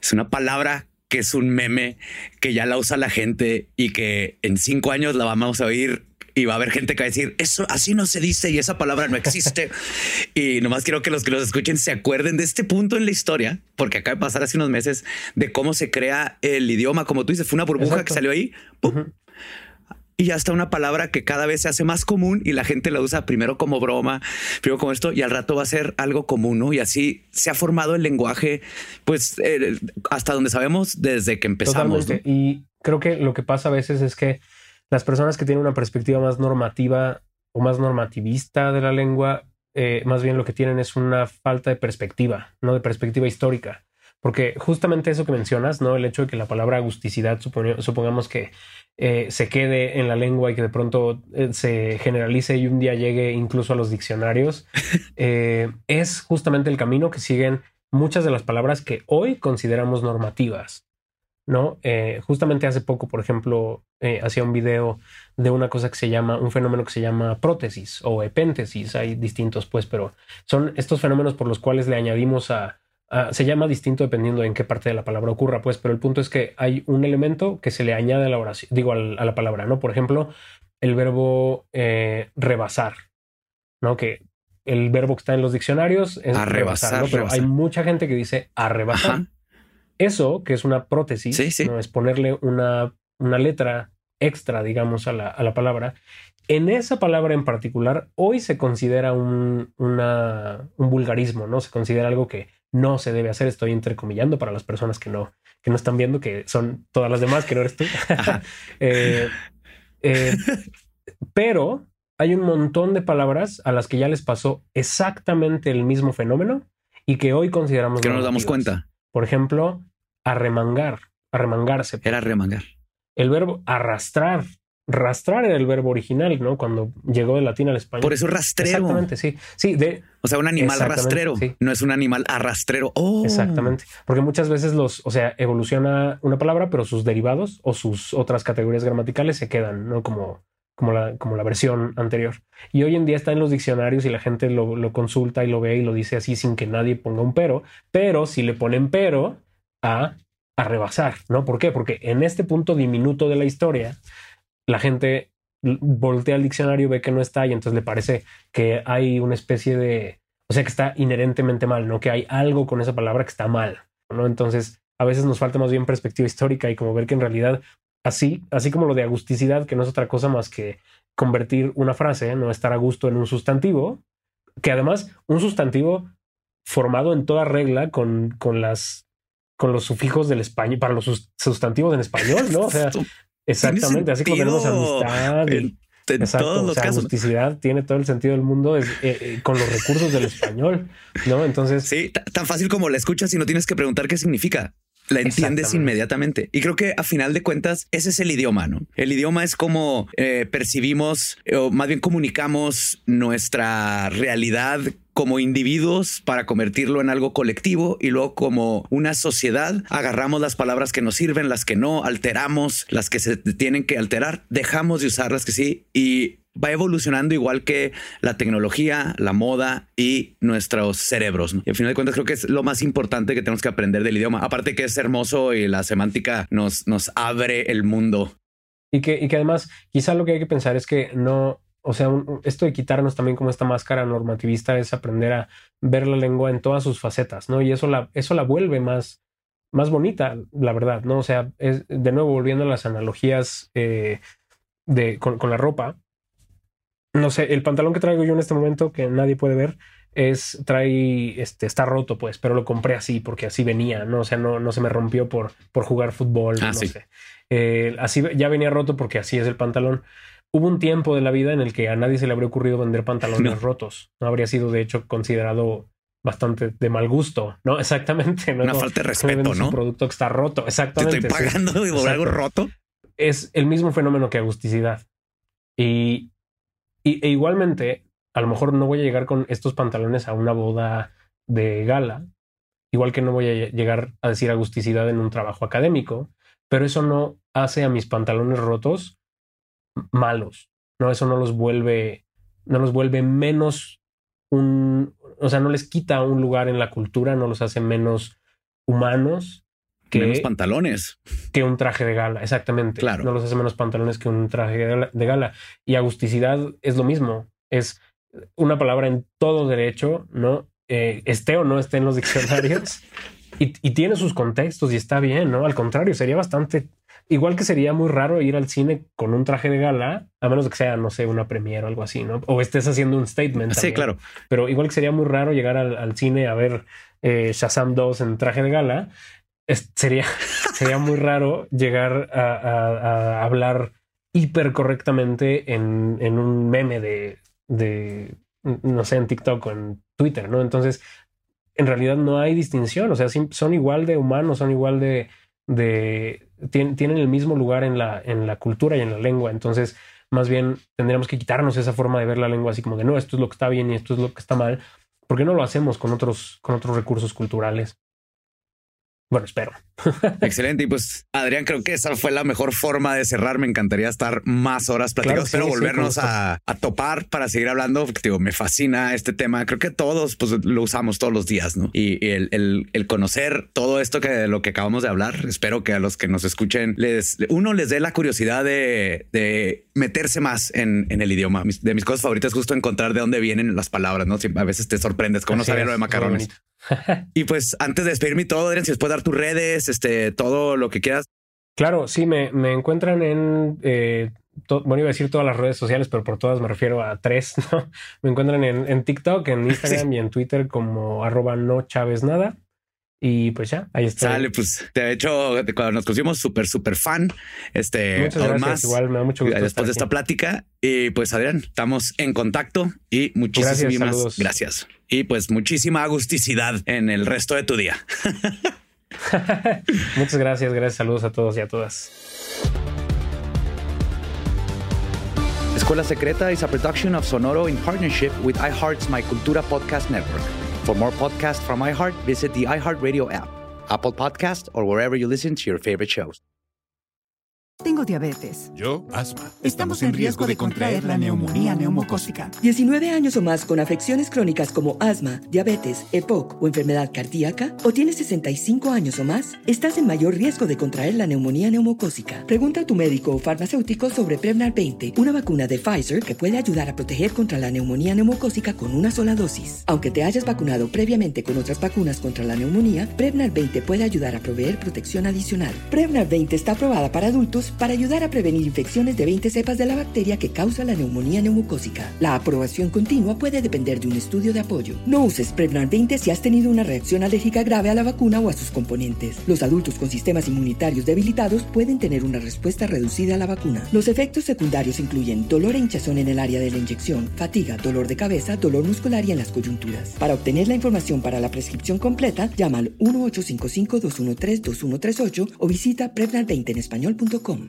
es una palabra que es un meme que ya la usa la gente y que en cinco años la vamos a oír y va a haber gente que va a decir eso así no se dice y esa palabra no existe. y nomás quiero que los que los escuchen se acuerden de este punto en la historia, porque acaba de pasar hace unos meses de cómo se crea el idioma. Como tú dices, fue una burbuja que salió ahí. Y ya está una palabra que cada vez se hace más común y la gente la usa primero como broma, primero como esto y al rato va a ser algo común, ¿no? Y así se ha formado el lenguaje, pues eh, hasta donde sabemos desde que empezamos. Y creo que lo que pasa a veces es que las personas que tienen una perspectiva más normativa o más normativista de la lengua, eh, más bien lo que tienen es una falta de perspectiva, no de perspectiva histórica. Porque justamente eso que mencionas, ¿no? El hecho de que la palabra agusticidad, supongamos que eh, se quede en la lengua y que de pronto eh, se generalice y un día llegue incluso a los diccionarios, es justamente el camino que siguen muchas de las palabras que hoy consideramos normativas. ¿No? Eh, justamente hace poco, por ejemplo, eh, hacía un video de una cosa que se llama, un fenómeno que se llama prótesis o epéntesis, hay distintos pues, pero son estos fenómenos por los cuales le añadimos a, se llama distinto dependiendo de en qué parte de la palabra ocurra, pues, pero el punto es que hay un elemento que se le añade a la oración, digo, a la palabra, ¿no? Por ejemplo, el verbo eh, rebasar, ¿no? Que el verbo que está en los diccionarios es rebasar, ¿no? Pero hay mucha gente que dice arrebasar. Eso, que es una prótesis, ¿no? es ponerle una, una letra extra, digamos, a la, a la, palabra. En esa palabra en particular, hoy se considera un, una, un vulgarismo, ¿no? Se considera algo que no se debe hacer. Estoy entrecomillando para las personas que no, que no están viendo, que son todas las demás, que no eres tú. Eh, eh, pero hay un montón de palabras a las que ya les pasó exactamente el mismo fenómeno y que hoy consideramos que no nos damos cuenta. Por ejemplo, arremangar, arremangarse. Era arremangar. El verbo arrastrar. Rastrar era el verbo original, ¿no? Cuando llegó de latín al español. Por eso rastrero. Exactamente, sí. Sí, de. O sea, un animal rastrero. No es un animal arrastrero. Oh. Exactamente. Porque muchas veces los, o sea, evoluciona una palabra, pero sus derivados o sus otras categorías gramaticales se quedan, ¿no? Como como la, rebelión anterior. Y hoy en día está en los diccionarios y la gente lo, lo, consulta y lo ve y lo dice así sin que nadie ponga un pero. Pero si le ponen pero a, a rebasar, ¿no? ¿Por qué? Porque en este punto diminuto de la historia, la gente voltea al diccionario, ve que no está y entonces le parece que hay una especie de, o sea, que está inherentemente mal, ¿no? Que hay algo con esa palabra que está mal, ¿no? Entonces, a veces nos falta más bien perspectiva histórica y como ver que en realidad así, así como lo de agusticidad, que no es otra cosa más que convertir una frase, no estar a gusto en un sustantivo, que además un sustantivo formado en toda regla con, con las con los sufijos del español para los sustantivos en español, ¿no? O sea, exactamente, así como tenemos amistad y, exacto, o sea, agusticidad tiene todo el sentido del mundo es, eh, eh, con los recursos del español, ¿no? Entonces, sí, tan fácil como la escuchas y no tienes que preguntar qué significa la entiendes inmediatamente. Y creo que a final de cuentas, ese es el idioma, ¿no? El idioma es como eh, percibimos, o más bien comunicamos nuestra realidad como individuos para convertirlo en algo colectivo y luego como una sociedad agarramos las palabras que nos sirven, las que no, alteramos las que se tienen que alterar, dejamos de usar las que sí y va evolucionando igual que la tecnología, la moda y nuestros cerebros. Y al final de cuentas creo que es lo más importante que tenemos que aprender del idioma. Aparte que es hermoso y la semántica nos, nos abre el mundo. Y que, y que además quizá lo que hay que pensar es que no, o sea, esto de quitarnos también como esta máscara normativista es aprender a ver la lengua en todas sus facetas, ¿no? Y eso la, eso la vuelve más, más bonita, la verdad, ¿no? O sea, es, de nuevo volviendo a las analogías eh, de, con, con la ropa, no sé, el pantalón que traigo yo en este momento, que nadie puede ver, es, trae, este, está roto, pues, pero lo compré así porque así venía, ¿no? O sea, no, no se me rompió por, por jugar fútbol, ah, no sé. Eh, así ya venía roto porque así es el pantalón. Hubo un tiempo de la vida en el que a nadie se le habría ocurrido vender pantalones rotos. No habría sido, de hecho, considerado bastante de mal gusto, ¿no? Exactamente. Una falta de respeto, ¿no? Un producto que está roto, exactamente. Te estoy pagando por algo roto. Es el mismo fenómeno que agusticidad. Y y, e igualmente, a lo mejor no voy a llegar con estos pantalones a una boda de gala, igual que no voy a llegar a decir agusticidad en un trabajo académico, pero eso no hace a mis pantalones rotos malos, no, eso no los vuelve, no los vuelve menos un, o sea, no les quita un lugar en la cultura, no los hace menos humanos, que menos pantalones que un traje de gala. Exactamente. Claro. No los hace menos pantalones que un traje de gala. Y agusticidad es lo mismo. Es una palabra en todo derecho, ¿no? Eh, esté o no esté en los diccionarios y, tiene sus contextos y está bien, ¿no? Al contrario, sería bastante igual que sería muy raro ir al cine con un traje de gala, a menos que sea, no sé, una premiere o algo así, ¿no? O estés haciendo un statement. Sí, claro. Pero igual que sería muy raro llegar al, cine a ver eh, Shazam 2 en traje de gala, sería, sería muy raro llegar a, hablar hiper correctamente en, en un meme de, de, no sé, en TikTok o en Twitter, ¿no? Entonces, en realidad no hay distinción, o sea, son igual de humanos, son igual de, tienen, el mismo lugar en la, en la cultura y en la lengua, entonces más bien tendríamos que quitarnos esa forma de ver la lengua así como de no, esto es lo que está bien y esto es lo que está mal, porque no lo hacemos con otros, con otros recursos culturales. Bueno, espero. Excelente. Y pues, Adrián, creo que esa fue la mejor forma de cerrar. Me encantaría estar más horas platicando, pero volvernos a, topar para seguir hablando. Porque, digo, me fascina este tema. Creo que todos pues, lo usamos todos los días, ¿no? Y, el, conocer todo esto que de lo que acabamos de hablar, espero que a los que nos escuchen, les uno les dé la curiosidad de, meterse más en, el idioma. de mis cosas favoritas es justo encontrar de dónde vienen las palabras, ¿no? a veces te sorprendes, como no sabía lo de macarrones. y pues antes de despedirme todo, Adrián, si les puedes dar tus redes, este, todo lo que quieras. Claro, sí, me, me encuentran en, eh, bueno, iba a decir todas las redes sociales, pero por todas me refiero a tres, ¿no? Me encuentran en, en TikTok, en Instagram y en Twitter como arroba no Chávez nada. Y pues ya, ahí está. Sale, pues de hecho, cuando nos conocimos, súper, súper fan. Este, Muchas gracias, más, igual me da mucho gusto. Después de esta plática. Y pues, Adrián, estamos en contacto y muchísimas gracias, gracias. Y pues muchísima agusticidad en el resto de tu día. Muchas gracias, gracias, saludos a todos y a todas. Escuela Secreta is a production of Sonoro in partnership with iHeart's My Cultura podcast network. For more podcasts from iHeart, visit the iHeartRadio app, Apple Podcast, or wherever you listen to your favorite shows. Tengo diabetes. Yo, asma. Estamos en riesgo de contraer la neumonía neumocócica. 19 años o más con afecciones crónicas como asma, diabetes, EPOC o enfermedad cardíaca, o tienes 65 años o más, estás en mayor riesgo de contraer la neumonía neumocócica. Pregunta a tu médico o farmacéutico sobre Prevnar 20, una vacuna de Pfizer que puede ayudar a proteger contra la neumonía neumocócica con una sola dosis. Aunque te hayas vacunado previamente con otras vacunas contra la neumonía, Prevnar 20 puede ayudar a proveer protección adicional. Prevnar 20 está aprobada para adultos para ayudar a prevenir infecciones de 20 cepas de la bacteria que causa la neumonía neumocócica. La aprobación continua puede depender de un estudio de apoyo. No uses Prevnar 20 si has tenido una reacción alérgica grave a la vacuna o a sus componentes. Los adultos con sistemas inmunitarios debilitados pueden tener una respuesta reducida a la vacuna. Los efectos secundarios incluyen dolor e hinchazón en el área de la inyección, fatiga, dolor de cabeza, dolor muscular y en las coyunturas. Para obtener la información para la prescripción completa, llama al 1-855-213-2138 o visita Prevnar20 en español.com.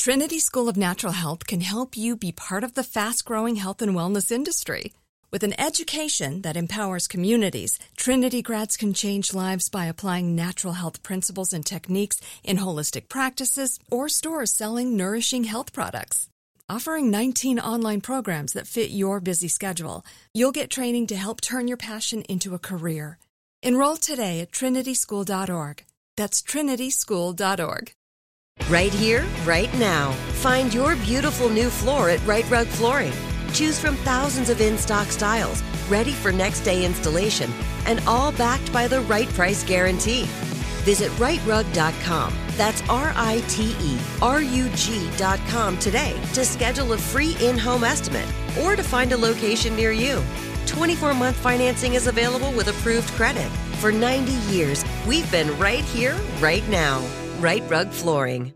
Trinity School of Natural Health can help you be part of the fast growing health and wellness industry. With an education that empowers communities, Trinity grads can change lives by applying natural health principles and techniques in holistic practices or stores selling nourishing health products. Offering 19 online programs that fit your busy schedule, you'll get training to help turn your passion into a career. Enroll today at trinityschool.org. That's trinityschool.org. Right here, right now. Find your beautiful new floor at Right Rug Flooring. Choose from thousands of in stock styles, ready for next day installation, and all backed by the right price guarantee. Visit rightrug.com. That's R I T E R U G.com today to schedule a free in home estimate or to find a location near you. 24 month financing is available with approved credit. For 90 years, we've been right here, right now. Right Rug Flooring.